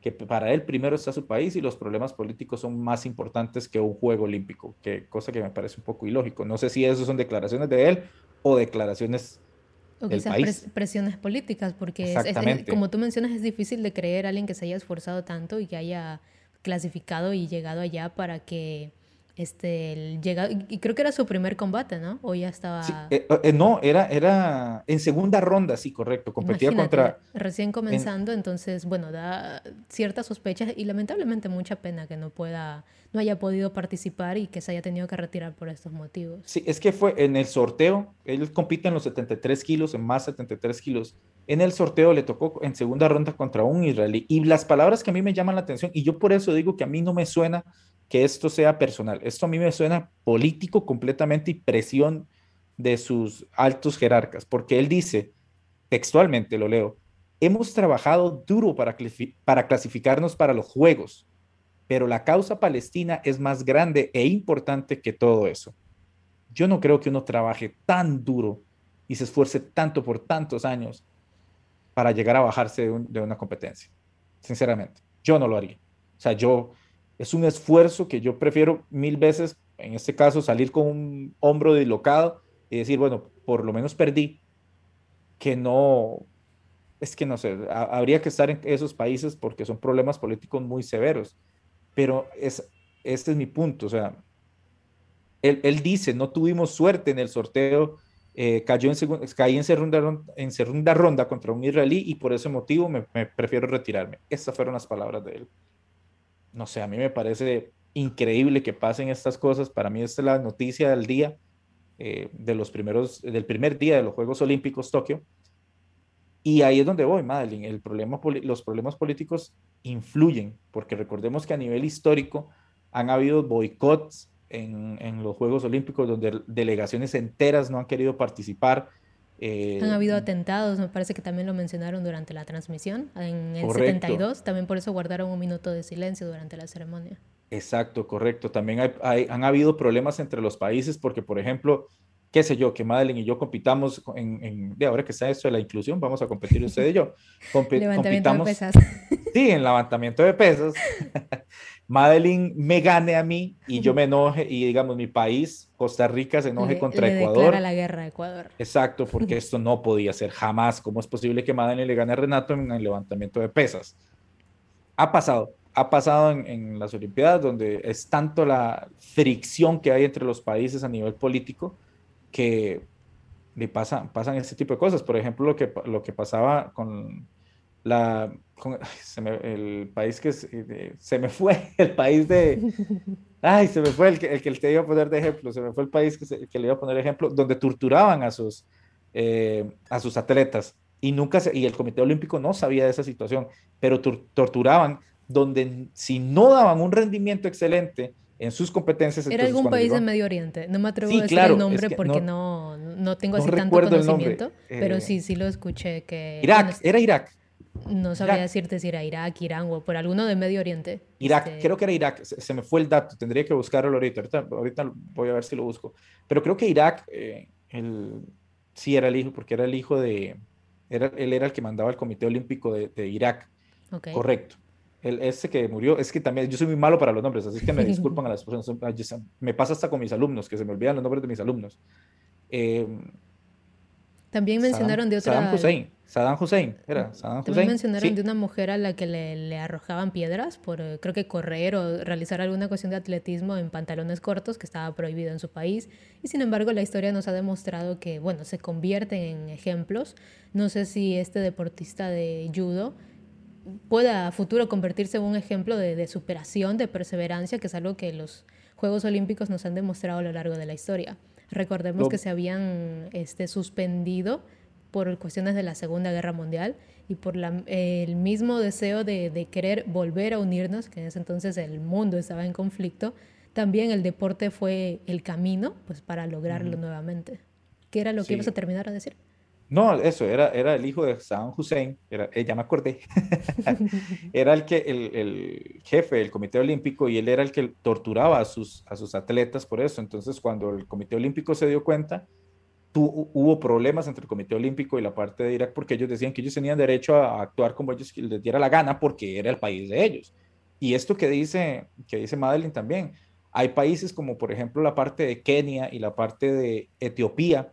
que para él primero está su país y los problemas políticos son más importantes que un juego olímpico, que cosa que me parece un poco ilógico. No sé si eso son declaraciones de él o declaraciones o quizás presiones políticas, porque como tú mencionas, es difícil de creer a alguien que se haya esforzado tanto y que haya clasificado y llegado allá para que este, llega, y creo que era su primer combate, ¿no? O ya estaba... Eh, eh, no, era, era en segunda ronda, sí, correcto, competía contra... Recién comenzando, entonces, bueno, da ciertas sospechas y lamentablemente mucha pena que no pueda, no haya podido participar y que se haya tenido que retirar por estos motivos. Sí, es que fue en el sorteo, él compite en los 73 kilos, en más 73 kilos, en el sorteo le tocó en segunda ronda contra un israelí. Y las palabras que a mí me llaman la atención, y yo por eso digo que a mí no me suena que esto sea personal. Esto a mí me suena político completamente y presión de sus altos jerarcas, porque él dice, textualmente lo leo, hemos trabajado duro para, para clasificarnos para los Juegos, pero la causa palestina es más grande e importante que todo eso. Yo no creo que uno trabaje tan duro y se esfuerce tanto por tantos años para llegar a bajarse de, de una competencia. Sinceramente, yo no lo haría. O sea, yo es un esfuerzo que yo prefiero mil veces, en este caso, salir con un hombro dislocado y decir, bueno, por lo menos perdí, que no, es que no sé, habría que estar en esos países porque son problemas políticos muy severos, pero es, este es mi punto, o sea, él, dice, no tuvimos suerte en el sorteo, eh, cayó en caí en segunda, en segunda ronda contra un israelí y por ese motivo me prefiero retirarme. Esas fueron las palabras de él no sé, a mí me parece increíble que pasen estas cosas. Para mí esta es la noticia del día, eh, de los primeros, del primer día de los Juegos Olímpicos Tokio. Y ahí es donde voy, Madeline. El los problemas políticos influyen, porque recordemos que a nivel histórico han habido boicots en los Juegos Olímpicos donde delegaciones enteras no han querido participar eh, Han habido atentados, me parece que también lo mencionaron durante la transmisión, en el 72, también por eso guardaron un minuto de silencio durante la ceremonia. Exacto, correcto. También hay, han habido problemas entre los países porque, por ejemplo, qué sé yo, que Madeline y yo compitamos en, de ahora que está esto de la inclusión, vamos a competir usted y yo. (laughs) levantamiento de pesas. Sí, en levantamiento de pesas. (laughs) Madeline me gane a mí y yo me (laughs) enoje y digamos mi país, Costa Rica, se enoje contra le Ecuador. la guerra a Ecuador. Exacto, porque (laughs) esto no podía ser jamás. ¿Cómo es posible que Madeline le gane a Renato en el levantamiento de pesas? Ha pasado, ha pasado en, las Olimpiadas donde es tanto la fricción que hay entre los países a nivel político que le pasan, pasan este tipo de cosas. Por ejemplo, lo que, lo que pasaba con la, (laughs) el país que se, me fue, (laughs) el país de, ay, se me fue el que, el que te iba a poner de ejemplo, se me fue el país que, que le iba a poner ejemplo, donde torturaban a sus, eh, a sus atletas y nunca se, y el Comité Olímpico no sabía de esa situación, pero torturaban donde si no daban un rendimiento excelente en sus competencias. Era algún país de Medio Oriente, no me atrevo a decir el nombre porque no, no, tengo así tanto conocimiento, pero eh, sí, sí lo escuché que... Irak, era Irak. No sabría decirte si era Irak, Irán o por alguno de Medio Oriente. Irak, este creo que era Irak, se, me fue el dato, tendría que buscarlo ahorita. ahorita, voy a ver si lo busco. Pero creo que Irak, eh, sí era el hijo, porque era el hijo de, era, él era el que mandaba el Comité Olímpico de, Irak. Correcto. El, ese que murió, es que también yo soy muy malo para los nombres, así que me (laughs) disculpan a las personas. Me pasa hasta con mis alumnos, que se me olvidan los nombres de mis alumnos. Eh, también mencionaron de otra... Saddam Hussein. Saddam Hussein, era Saddam También mencionaron de una mujer a la que le, arrojaban piedras por, eh, creo que correr o realizar alguna cuestión de atletismo en pantalones cortos, que estaba prohibido en su país. Y sin embargo, la historia nos ha demostrado que, bueno, se convierten en ejemplos. No sé si este deportista de judo pueda a futuro convertirse en un ejemplo de, de superación, de perseverancia, que es algo que los Juegos Olímpicos nos han demostrado a lo largo de la historia. Recordemos que se habían este, suspendido por cuestiones de la Segunda Guerra Mundial y por la, el mismo deseo de, de, querer volver a unirnos, que en ese entonces el mundo estaba en conflicto, también el deporte fue el camino pues, para lograrlo nuevamente. ¿Qué era lo que ibas a terminar a decir? No, eso, era, era el hijo de Saddam Hussein, era, eh, ya me acordé, (laughs) era el, que, el, el, jefe del Comité Olímpico y él era el que torturaba a sus, a sus atletas por eso. Entonces, cuando el Comité Olímpico se dio cuenta, hubo problemas entre el Comité Olímpico y la parte de Irak porque ellos decían que ellos tenían derecho a, actuar como ellos les diera la gana porque era el país de ellos. Y esto que dice, que dice Madeline también, hay países como por ejemplo la parte de Kenia y la parte de Etiopía,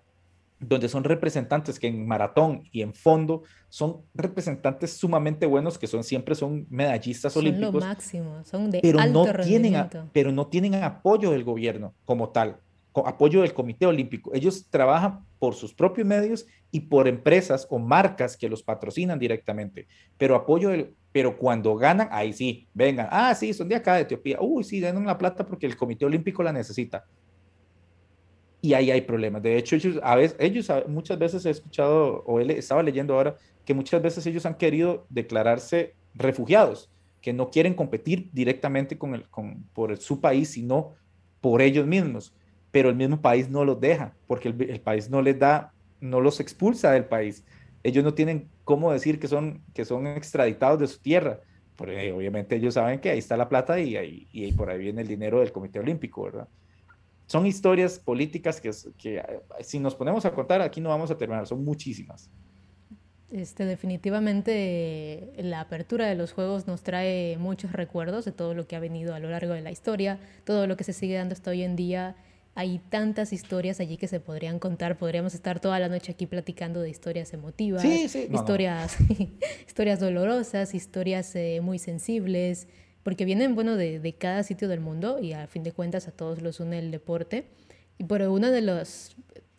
donde son representantes que en maratón y en fondo son representantes sumamente buenos que son siempre son medallistas olímpicos. Son lo máximo, son de pero alto no tienen pero no tienen apoyo del gobierno como tal, apoyo del Comité Olímpico. Ellos trabajan por sus propios medios y por empresas o marcas que los patrocinan directamente, pero apoyo del pero cuando ganan, ahí sí, vengan, ah, sí, son de acá, de Etiopía, uy, sí, den la plata porque el Comité Olímpico la necesita y ahí hay problemas. De hecho, ellos, a veces, ellos muchas veces he escuchado, o él estaba leyendo ahora, que muchas veces ellos han querido declararse refugiados, que no quieren competir directamente con el, con, por su país, sino por ellos mismos. Pero el mismo país no los deja, porque el, país no les da, no los expulsa del país. Ellos no tienen cómo decir que son, que son extraditados de su tierra. Porque obviamente ellos saben que ahí está la plata y, ahí, y por ahí viene el dinero del Comité Olímpico, ¿verdad? son historias políticas que, que eh, si nos ponemos a contar aquí no vamos a terminar, son muchísimas. Este, definitivamente la apertura de los juegos nos trae muchos recuerdos de todo lo que ha venido a lo largo de la historia, todo lo que se sigue dando hasta hoy en día. Hay tantas historias allí que se podrían contar. Podríamos estar toda la noche aquí platicando de historias emotivas, historias, (laughs) historias dolorosas, historias eh, muy sensibles, porque vienen, bueno, de, de, cada sitio del mundo y a fin de cuentas a todos los une el deporte. Y por una de las,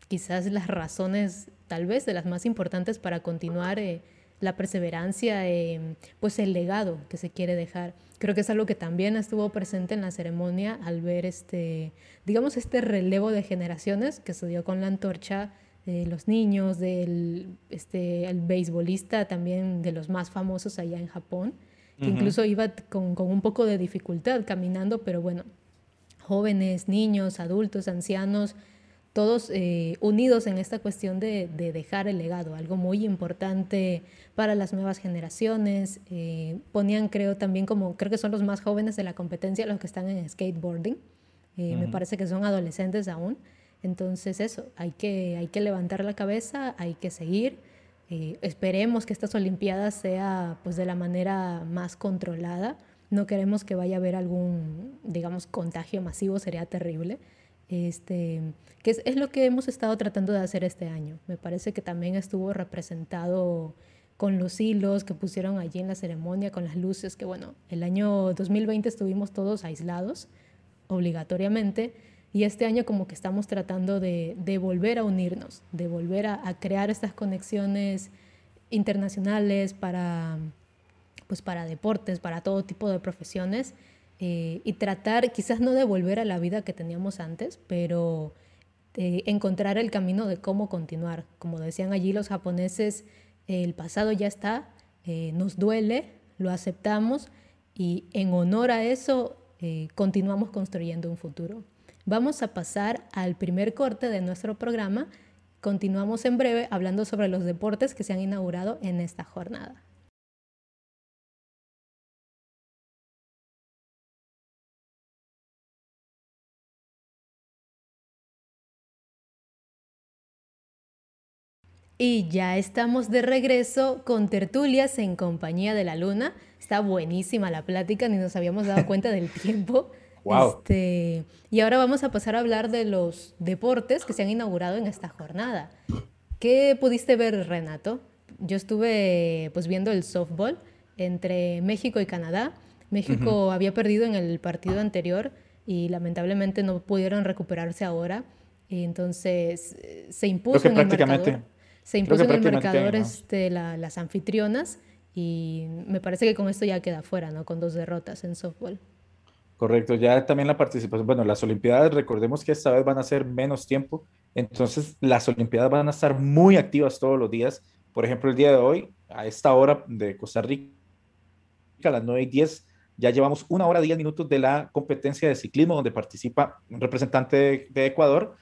quizás las razones, tal vez de las más importantes para continuar eh, la perseverancia, eh, pues el legado que se quiere dejar. Creo que es algo que también estuvo presente en la ceremonia al ver este, digamos, este relevo de generaciones que se dio con la antorcha de los niños, del este, el beisbolista también de los más famosos allá en Japón que incluso iba con, con, un poco de dificultad caminando, pero bueno, jóvenes, niños, adultos, ancianos, todos eh, unidos en esta cuestión de, de, dejar el legado, algo muy importante para las nuevas generaciones. Eh, ponían, creo, también como, creo que son los más jóvenes de la competencia, los que están en skateboarding. Eh, me parece que son adolescentes aún. Entonces eso, hay que, hay que levantar la cabeza, hay que seguir. Eh, esperemos que estas Olimpiadas sea pues de la manera más controlada. No queremos que vaya a haber algún, digamos, contagio masivo, sería terrible. Este, que es, es, lo que hemos estado tratando de hacer este año. Me parece que también estuvo representado con los hilos que pusieron allí en la ceremonia, con las luces, que bueno, el año 2020 estuvimos todos aislados obligatoriamente y este año como que estamos tratando de, de volver a unirnos, de volver a, a, crear estas conexiones internacionales para, pues para deportes, para todo tipo de profesiones eh, y tratar quizás no de volver a la vida que teníamos antes, pero de encontrar el camino de cómo continuar. Como decían allí los japoneses, el pasado ya está, eh, nos duele, lo aceptamos y en honor a eso eh, continuamos construyendo un futuro. Vamos a pasar al primer corte de nuestro programa. Continuamos en breve hablando sobre los deportes que se han inaugurado en esta jornada. Y ya estamos de regreso con tertulias en compañía de la luna. Está buenísima la plática, ni nos habíamos dado cuenta del (laughs) tiempo. Este, y ahora vamos a pasar a hablar de los deportes que se han inaugurado en esta jornada. ¿Qué pudiste ver, Renato? Yo estuve pues viendo el softball entre México y Canadá. México había perdido en el partido anterior y lamentablemente no pudieron recuperarse ahora. Y entonces eh, se impuso en el marcador. Se impuso en el marcador este, las anfitrionas y me parece que con esto ya queda fuera, ¿no? Con dos derrotas en softball. Correcto, ya también la participación, bueno, las Olimpiadas, recordemos que esta vez van a ser menos tiempo, entonces las Olimpiadas van a estar muy activas todos los días. Por ejemplo, el día de hoy, a esta hora de Costa Rica, a las 9 y 10, ya llevamos una hora 10 minutos de la competencia de ciclismo donde participa un representante de, Ecuador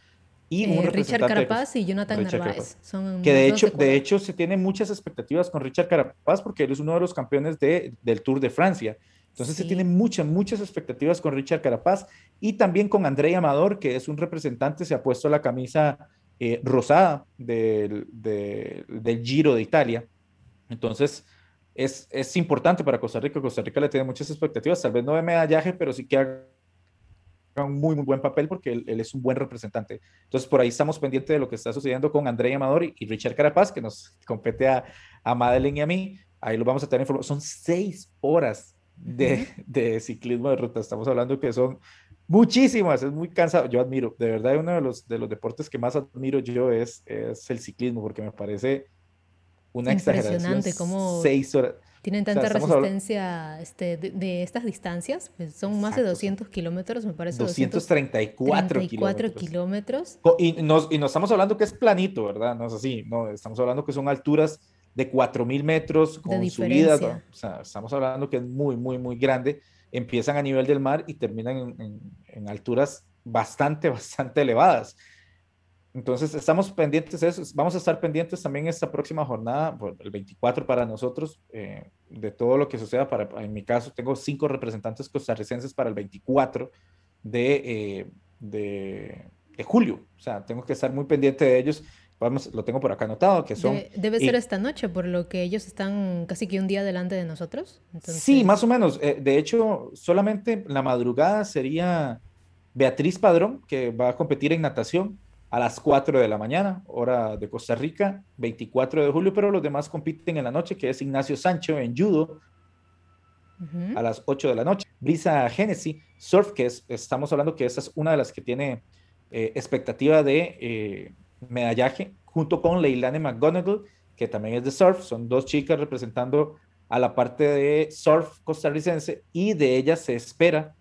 y un eh, Richard Carapaz y Jonathan Narváez. Son que de hecho, de, hecho se tienen muchas expectativas con Richard Carapaz porque él es uno de los campeones de, del Tour de Francia. Entonces se tienen muchas, muchas expectativas con Richard Carapaz y también con André Amador, que es un representante, se ha puesto la camisa eh, rosada del, del, Giro de Italia. Entonces es, es, importante para Costa Rica. Costa Rica le tiene muchas expectativas, tal vez no de medallaje, pero sí que un muy, muy buen papel porque él, es un buen representante. Entonces, por ahí estamos pendientes de lo que está sucediendo con André Amador y, Richard Carapaz, que nos compete a, a Madeleine y a mí. Ahí lo vamos a tener informado. Son seis horas de, de, ciclismo de ruta. Estamos hablando que son muchísimas, es muy cansado. Yo admiro, de verdad, uno de los, de los deportes que más admiro yo es, es el ciclismo, porque me parece una Impresionante cómo seis horas. Tienen tanta resistencia este, de, estas distancias, pues son más de 200 kilómetros, me parece. 234 kilómetros. kilómetros. Y nos, y nos estamos hablando que es planito, ¿verdad? No es así, no, estamos hablando que son alturas de 4.000 metros con subidas, o sea, estamos hablando que es muy, muy, muy grande. Empiezan a nivel del mar y terminan en, en alturas bastante, (laughs) bastante elevadas. Entonces, estamos pendientes de eso. Vamos a estar pendientes también esta próxima jornada, el 24 para nosotros, eh, de todo lo que suceda. Para, en mi caso, tengo cinco representantes costarricenses para el 24 de, eh, de, de, julio. O sea, tengo que estar muy pendiente de ellos. Vamos, lo tengo por acá anotado, que son... Debe, ser esta noche, por lo que ellos están casi que un día delante de nosotros. Sí, más o menos. Eh, de hecho, solamente la madrugada sería Beatriz Padrón, que va a competir en natación a las 4 de la mañana, hora de Costa Rica, 24 de julio, pero los demás compiten en la noche, que es Ignacio Sancho en judo, a las 8 de la noche. Brisa Genesis, surf, que es, estamos hablando que esa es una de las que tiene eh, expectativa de eh, medallaje, junto con Leilane McGonigal, que también es de surf, son dos chicas representando a la parte de surf costarricense y de ellas se espera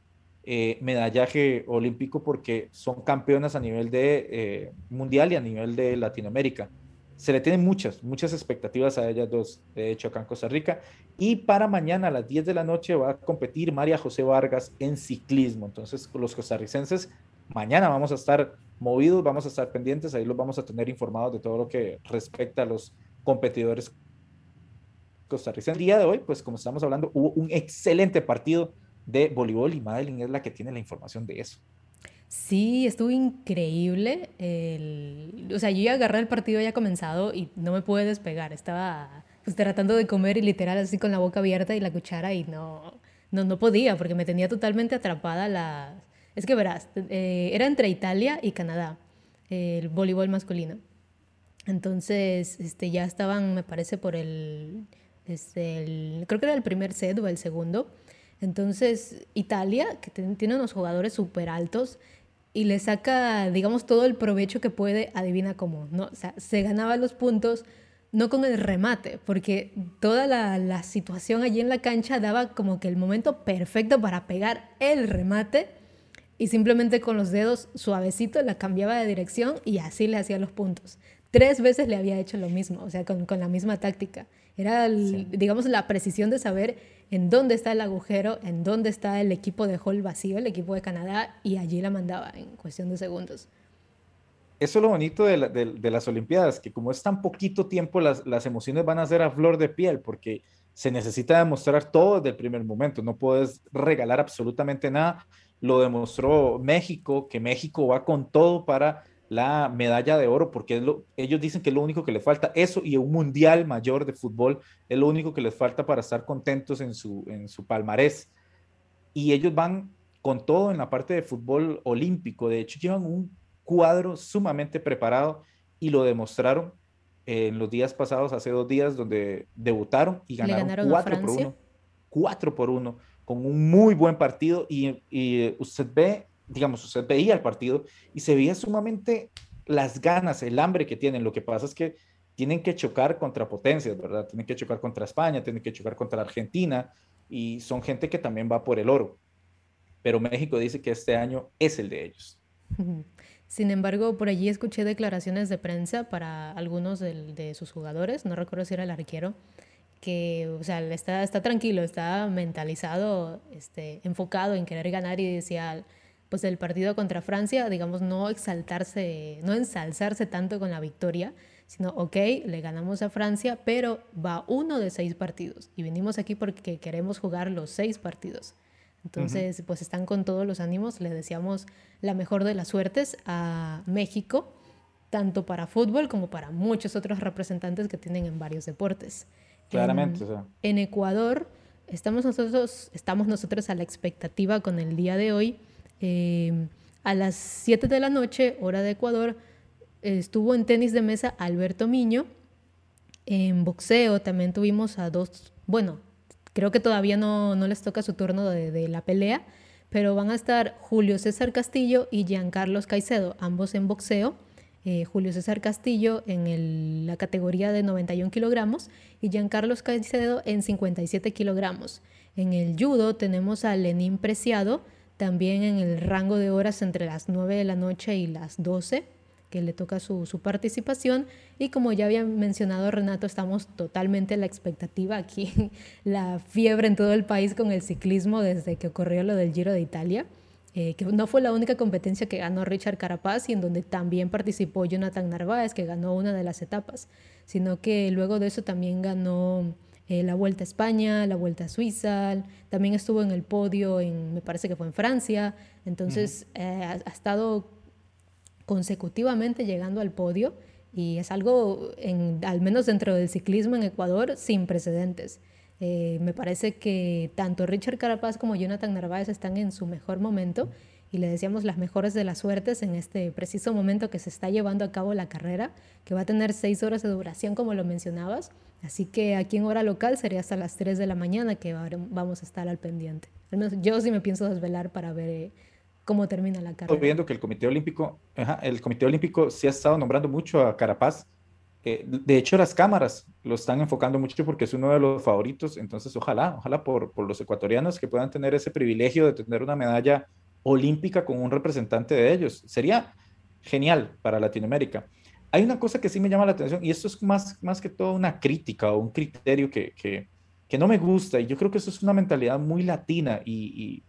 eh, medallaje olímpico porque son campeonas a nivel de eh, mundial y a nivel de Latinoamérica. Se le tienen muchas, muchas expectativas a ellas dos, de hecho, acá en Costa Rica. Y para mañana a las 10 de la noche va a competir María José Vargas en ciclismo. Entonces, los costarricenses, mañana vamos a estar movidos, vamos a estar pendientes, ahí los vamos a tener informados de todo lo que respecta a los competidores costarricenses. El día de hoy, pues como estamos hablando, hubo un excelente partido de voleibol y Madeline es la que tiene la información de eso. Sí, estuvo increíble. O sea, yo ya agarré el partido ya comenzado y no me pude despegar. Estaba pues, tratando de comer y literal así con la boca abierta y la cuchara y no, no, no podía porque me tenía totalmente atrapada la... Es que verás, eh, era entre Italia y Canadá, el voleibol masculino. Entonces, este, ya estaban, me parece, por el, este, el, Creo que era el primer set o el segundo. Entonces, Italia, que tiene unos jugadores súper altos y le saca, digamos, todo el provecho que puede, adivina cómo, ¿no? O sea, se ganaba los puntos no con el remate, porque toda la, situación allí en la cancha daba como que el momento perfecto para pegar el remate y simplemente con los dedos suavecito la cambiaba de dirección y así le hacía los puntos. Tres veces le había hecho lo mismo, o sea, con, con la misma táctica. Era, digamos, la precisión de saber en dónde está el agujero, en dónde está el equipo de Hall vacío, el equipo de Canadá, y allí la mandaba en cuestión de segundos. Eso es lo bonito de, de, las Olimpiadas, que como es tan poquito tiempo, las, las, emociones van a ser a flor de piel, porque se necesita demostrar todo desde el primer momento, no puedes regalar absolutamente nada. Lo demostró México, que México va con todo para la medalla de oro, porque ellos dicen que es lo único que les falta, eso y un mundial mayor de fútbol es lo único que les falta para estar contentos en su, en su palmarés. Y ellos van con todo en la parte de fútbol olímpico, de hecho llevan un cuadro sumamente preparado y lo demostraron en los días pasados, hace dos días, donde debutaron y ganaron, cuatro por uno. Cuatro por uno, con un muy buen partido y, y usted ve digamos, usted veía el partido y se veía sumamente las ganas, el hambre que tienen. Lo que pasa es que tienen que chocar contra potencias, ¿verdad? Tienen que chocar contra España, tienen que chocar contra Argentina y son gente que también va por el oro. Pero México dice que este año es el de ellos. (laughs) Sin embargo, por allí escuché declaraciones de prensa para algunos de, sus jugadores, no recuerdo si era el arquero, que, o sea, está, está tranquilo, está mentalizado, este, enfocado en querer ganar y decía, pues el partido contra Francia, digamos, no exaltarse, no ensalzarse tanto con la victoria, sino, ok, le ganamos a Francia, pero va uno de seis partidos y venimos aquí porque queremos jugar los seis partidos. Entonces, pues están con todos los ánimos, le deseamos la mejor de las suertes a México, tanto para fútbol como para muchos otros representantes que tienen en varios deportes. Claramente. En, en Ecuador estamos nosotros, estamos nosotros a la expectativa con el día de hoy Eh, a las 7 de la noche, hora de Ecuador, estuvo en tenis de mesa Alberto Miño. En boxeo también tuvimos a dos, bueno, creo que todavía no, no les toca su turno de, de, la pelea, pero van a estar Julio César Castillo y Giancarlos Caicedo, ambos en boxeo. Eh, Julio César Castillo en el, la categoría de 91 kilogramos y Giancarlos Caicedo en 57 kilogramos. En el judo tenemos a Lenín Preciado, también en el rango de horas entre las 9 de la noche y las 12 que le toca su, su, participación. Y como ya había mencionado Renato, estamos totalmente a la expectativa aquí, (laughs) la fiebre en todo el país con el ciclismo desde que ocurrió lo del Giro de Italia, eh, que no fue la única competencia que ganó Richard Carapaz y en donde también participó Jonathan Narváez, que ganó una de las etapas, sino que luego de eso también ganó eh, la Vuelta a España, la Vuelta a Suiza, también estuvo en el podio, en, me parece que fue en Francia, entonces uh -huh. eh, ha, ha estado consecutivamente llegando al podio y es algo, en, al menos dentro del ciclismo en Ecuador, sin precedentes. Eh, me parece que tanto Richard Carapaz como Jonathan Narváez están en su mejor momento y le deseamos las mejores de las suertes en este preciso momento que se está llevando a cabo la carrera, que va a tener seis horas de duración, como lo mencionabas. Así que aquí en hora local sería hasta las 3 de la mañana que vamos a estar al pendiente. Al menos yo sí me pienso desvelar para ver eh, cómo termina la carrera. Estoy viendo que el Comité Olímpico, ajá, el Comité Olímpico sí ha estado nombrando mucho a Carapaz. Eh, de hecho, las cámaras lo están enfocando mucho porque es uno de los favoritos. Entonces, ojalá, ojalá por, por los ecuatorianos que puedan tener ese privilegio de tener una medalla olímpica con un representante de ellos. Sería genial para Latinoamérica. Hay una cosa que sí me llama la atención y esto es más, más que todo una crítica o un criterio que, que, que no me gusta y yo creo que eso es una mentalidad muy latina y, y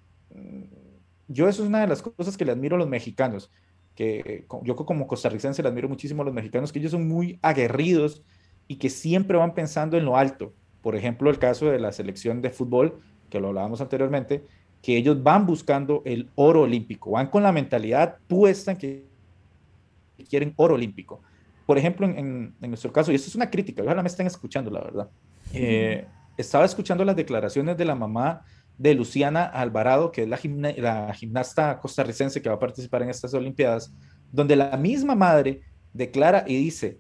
yo eso es una de las cosas que le admiro a los mexicanos, que yo como costarricense le admiro muchísimo a los mexicanos, que ellos son muy aguerridos y que siempre van pensando en lo alto. Por ejemplo, el caso de la selección de fútbol, que lo hablábamos anteriormente, que ellos van buscando el oro olímpico, van con la mentalidad puesta en que quieren oro olímpico. Por ejemplo, en, en nuestro caso, y esto es una crítica, ojalá me estén escuchando, la verdad. Eh, estaba escuchando las declaraciones de la mamá de Luciana Alvarado, que es la, gimna la, gimnasta costarricense que va a participar en estas Olimpiadas, donde la misma madre declara y dice,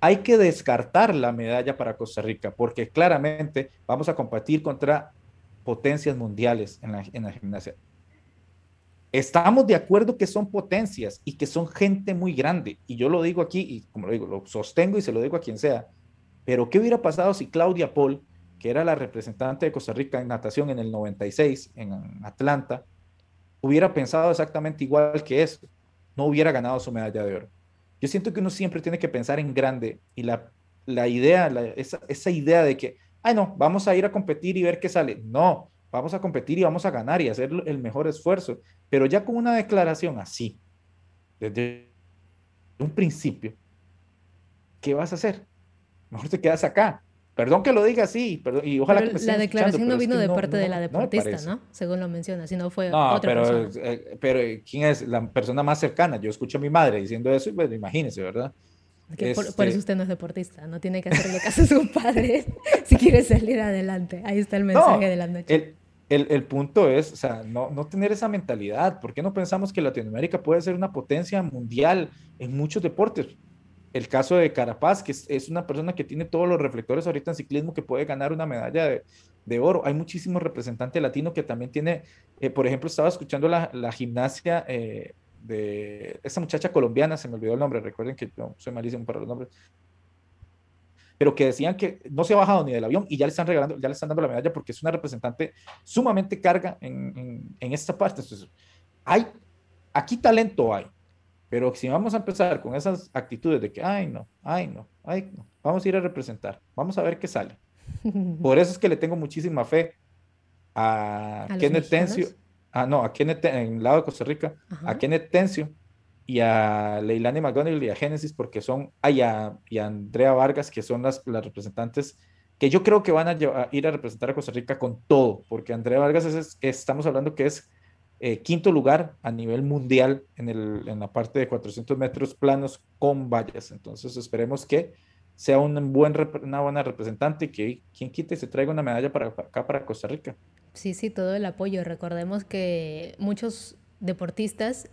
hay que descartar la medalla para Costa Rica, porque claramente vamos a competir contra potencias mundiales en la, en la gimnasia. Estamos de acuerdo que son potencias y que son gente muy grande, y yo lo digo aquí, y como lo digo, lo sostengo y se lo digo a quien sea, pero ¿qué hubiera pasado si Claudia Paul que era la representante de Costa Rica en natación en el 96 en Atlanta, hubiera pensado exactamente igual que eso, no hubiera ganado su medalla de oro. Yo siento que uno siempre tiene que pensar en grande y la, la idea, esa, esa idea de que, ay no, vamos a ir a competir y ver qué sale. No, vamos a competir y vamos a ganar y hacer el mejor esfuerzo. Pero ya con una declaración así, desde un principio, ¿qué vas a hacer? Mejor te quedas acá Perdón que lo diga así, perdón, y ojalá pero que me La declaración no vino de no, parte no, de la deportista, ¿no? Según lo menciona, sino fue no, otra pero, persona. Eh, pero ¿quién es la persona más cercana? Yo escucho a mi madre diciendo eso y pues imagínese, ¿verdad? Que este... por, por, eso usted no es deportista, no tiene que hacerle caso a su (laughs) padre si quiere salir adelante. Ahí está el mensaje de la noche. El, el, el, punto es, o sea, no, no tener esa mentalidad. ¿Por qué no pensamos que Latinoamérica puede ser una potencia mundial en muchos deportes? el caso de Carapaz, que es, es, una persona que tiene todos los reflectores ahorita en ciclismo, que puede ganar una medalla de, de oro. Hay muchísimos representantes latinos que también tiene, eh, por ejemplo, estaba escuchando la, la gimnasia eh, de esta muchacha colombiana, se me olvidó el nombre, recuerden que yo soy malísimo para los nombres, pero que decían que no se ha bajado ni del avión y ya le están regalando, ya le están dando la medalla porque es una representante sumamente carga en, en, en esta parte. Entonces, hay, aquí talento hay, pero si vamos a empezar con esas actitudes de que, ay, no, ay, no, ay, no, vamos a ir a representar, vamos a ver qué sale. (laughs) Por eso es que le tengo muchísima fe a, ¿A Kenneth Tencio, ah, no, a Kenneth, en el lado de Costa Rica, Ajá. a Kenneth Tencio y a Leilani McGonigal y a Génesis, porque son, ah, y, a, y a Andrea Vargas, que son las, las representantes que yo creo que van a, llevar, a, ir a representar a Costa Rica con todo, porque Andrea Vargas es, es, estamos hablando que es eh, quinto lugar a nivel mundial en, el, en, la parte de 400 metros planos con vallas. Entonces esperemos que sea un buen, una buena representante y que quien quite se traiga una medalla para, para, acá, para Costa Rica. Sí, sí, todo el apoyo. Recordemos que muchos deportistas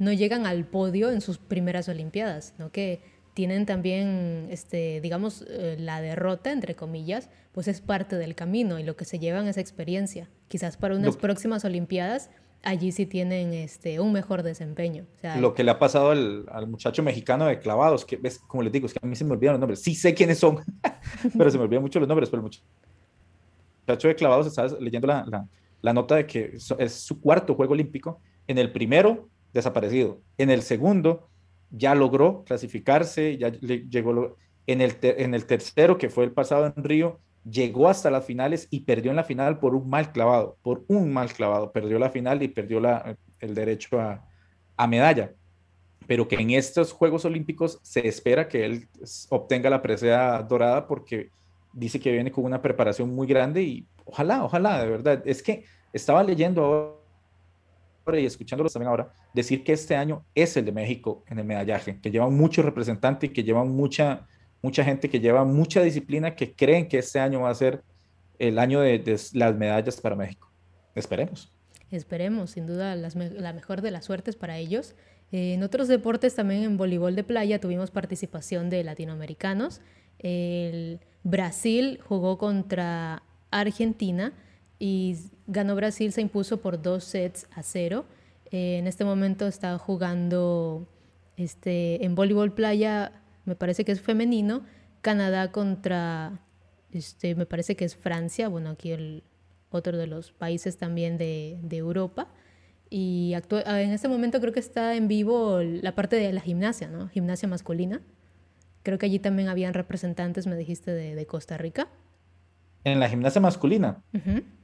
no llegan al podio en sus primeras Olimpiadas, ¿no? que tienen también, este, digamos, eh, la derrota, entre comillas, pues es parte del camino y lo que se llevan es experiencia. Quizás para unas próximas Olimpiadas allí sí tienen este, un mejor desempeño. lo que le ha pasado al, al, muchacho mexicano de clavados, que ves, como les digo, es que a mí se me olvidan los nombres. Sí sé quiénes son, (laughs) pero se me olvidan mucho los nombres. Pero el muchacho de clavados, estaba leyendo la, la, la nota de que es su cuarto juego olímpico. En el primero, desaparecido. En el segundo, ya logró clasificarse, ya llegó. En el, en el tercero, que fue el pasado en Río, llegó hasta las finales y perdió en la final por un mal clavado, por un mal clavado. Perdió la final y perdió la, el derecho a, a medalla. Pero que en estos Juegos Olímpicos se espera que él obtenga la presea dorada porque dice que viene con una preparación muy grande y ojalá, ojalá, de verdad. Es que estaba leyendo ahora y escuchándolos también ahora, decir que este año es el de México en el medallaje, que llevan muchos representantes que llevan mucha, mucha gente que lleva mucha disciplina que creen que este año va a ser el año de, las medallas para México. Esperemos. Esperemos, sin duda, la mejor de las suertes para ellos. Eh, en otros deportes, también en voleibol de playa, tuvimos participación de latinoamericanos. El Brasil jugó contra Argentina y ganó Brasil, se impuso por dos sets a cero. Eh, en este momento está jugando este, en voleibol playa me parece que es femenino, Canadá contra, este, me parece que es Francia, bueno, aquí el otro de los países también de, de Europa. Y ah, en este momento creo que está en vivo la parte de la gimnasia, ¿no? Gimnasia masculina. Creo que allí también habían representantes, me dijiste, de, de Costa Rica. ¿En la gimnasia masculina?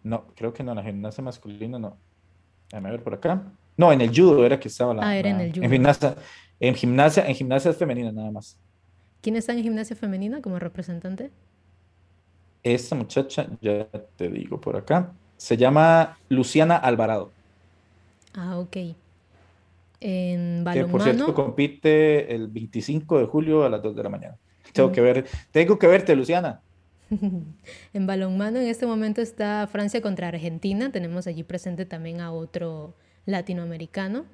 No, creo que no, en la gimnasia masculina no. Déjame ver por acá. No, en el judo era que estaba la. Ah, era en el judo. En gimnasia, en gimnasia, en gimnasia femenina nada más. ¿Quién está en gimnasia femenina como representante? Esta muchacha, ya te digo por acá, se llama Luciana Alvarado. Ah, ok. En balonmano. Que por cierto compite el 25 de julio a las 2 de la mañana. Tengo que ver, tengo que verte, Luciana. (laughs) en balonmano en este momento está Francia contra Argentina. Tenemos allí presente también a otro latinoamericano.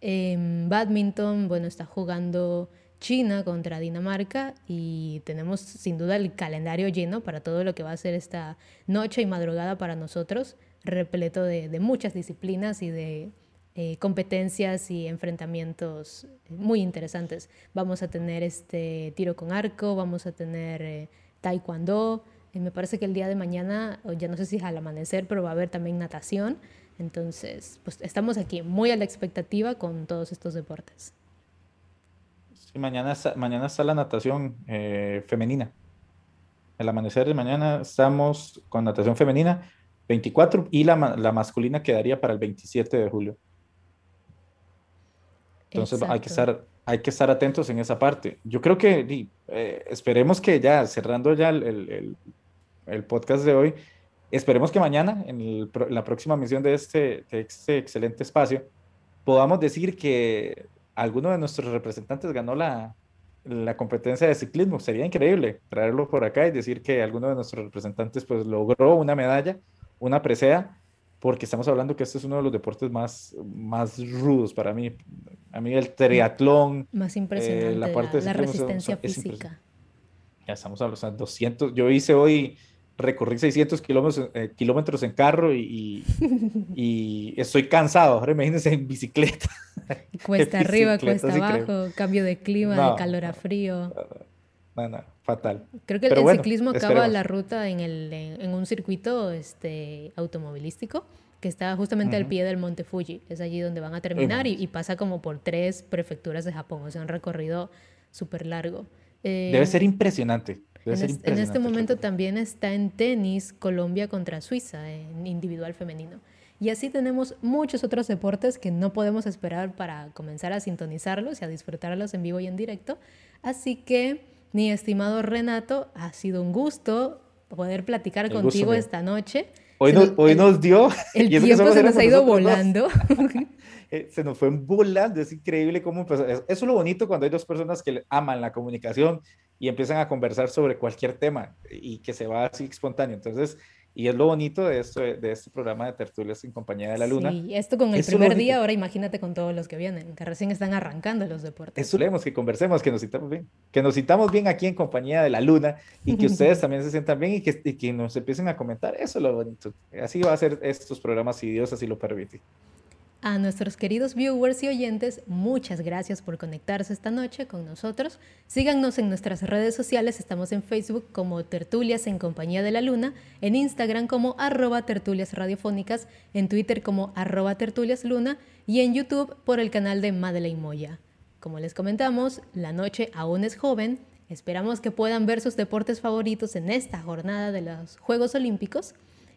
En badminton, bueno, está jugando China contra Dinamarca y tenemos sin duda el calendario lleno para todo lo que va a ser esta noche y madrugada para nosotros, repleto de, muchas disciplinas y de eh, competencias y enfrentamientos muy interesantes. Vamos a tener este tiro con arco, vamos a tener eh, taekwondo, y me parece que el día de mañana, ya no sé si es al amanecer, pero va a haber también natación. Entonces, pues estamos aquí muy a la expectativa con todos estos deportes mañana, mañana está la natación eh, femenina. El amanecer de mañana estamos con natación femenina 24 y la, la masculina quedaría para el 27 de julio. Entonces hay que, estar, hay que estar atentos en esa parte. Yo creo que eh, esperemos que ya, cerrando ya el, el, el, podcast de hoy, esperemos que mañana, en la próxima misión de este, de este excelente espacio, podamos decir que alguno de nuestros representantes ganó la, la competencia de ciclismo. Sería increíble traerlo por acá y decir que alguno de nuestros representantes pues logró una medalla, una presea, porque estamos hablando que este es uno de los deportes más, más rudos para mí. A mí el triatlón, más impresionante, eh, la parte de resistencia física. Ya estamos hablando, o sea, 200, yo hice hoy recorrí 600 kilómetros, eh, kilómetros en carro y, y, (laughs) estoy cansado. Ahora imagínense en bicicleta. (laughs) Cuesta (laughs) arriba, cuesta abajo, cambio de clima, de calor a frío. No, no, fatal. Creo que el, ciclismo acaba la ruta en, el, en, un circuito este, automovilístico que está justamente al pie del Monte Fuji. Es allí donde van a terminar y, y, pasa como por tres prefecturas de Japón. O sea, un recorrido súper largo. Debe eh, ser impresionante. En, este momento también está en tenis Colombia contra Suiza, en individual femenino. Y así tenemos muchos otros deportes que no podemos esperar para comenzar a sintonizarlos y a disfrutarlos en vivo y en directo. Así que, mi estimado Renato, ha sido un gusto poder platicar contigo esta noche. Hoy, nos, hoy nos dio... (laughs) El tiempo se nos ha ido volando. (laughs) Eh, se nos fue volando, es increíble cómo empezó. Eso es lo bonito cuando hay dos personas que aman la comunicación y empiezan a conversar sobre cualquier tema y que se va así espontáneo. Entonces, Y es lo bonito de, esto, de este programa de tertulias en compañía de la luna. Sí, esto con el primer día, ahora imagínate con todos los que vienen, que recién están arrancando los deportes. Eso leemos, que conversemos, que nos citamos bien, que nos citamos bien aquí en compañía de la luna y que (laughs) ustedes también se sientan bien y que, y que nos empiecen a comentar. Eso es lo bonito. Así va a ser estos programas si Dios así lo permite. A nuestros queridos viewers y oyentes, muchas gracias por conectarse esta noche con nosotros. Síganos en nuestras redes sociales, estamos en Facebook como Tertulias en Compañía de la Luna, en Instagram como arroba tertulias radiofónicas, en Twitter como arroba tertulias luna y en YouTube por el canal de Madeleine Moya. Como les comentamos, la noche aún es joven, esperamos que puedan ver sus deportes favoritos en esta jornada de los Juegos Olímpicos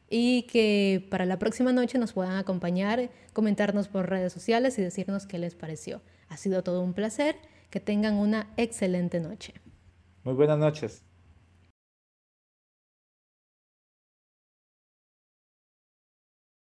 y que para la próxima noche nos puedan acompañar, comentarnos por redes sociales y decirnos qué les pareció. Ha sido todo un placer. Que tengan una excelente noche. Muy buenas noches.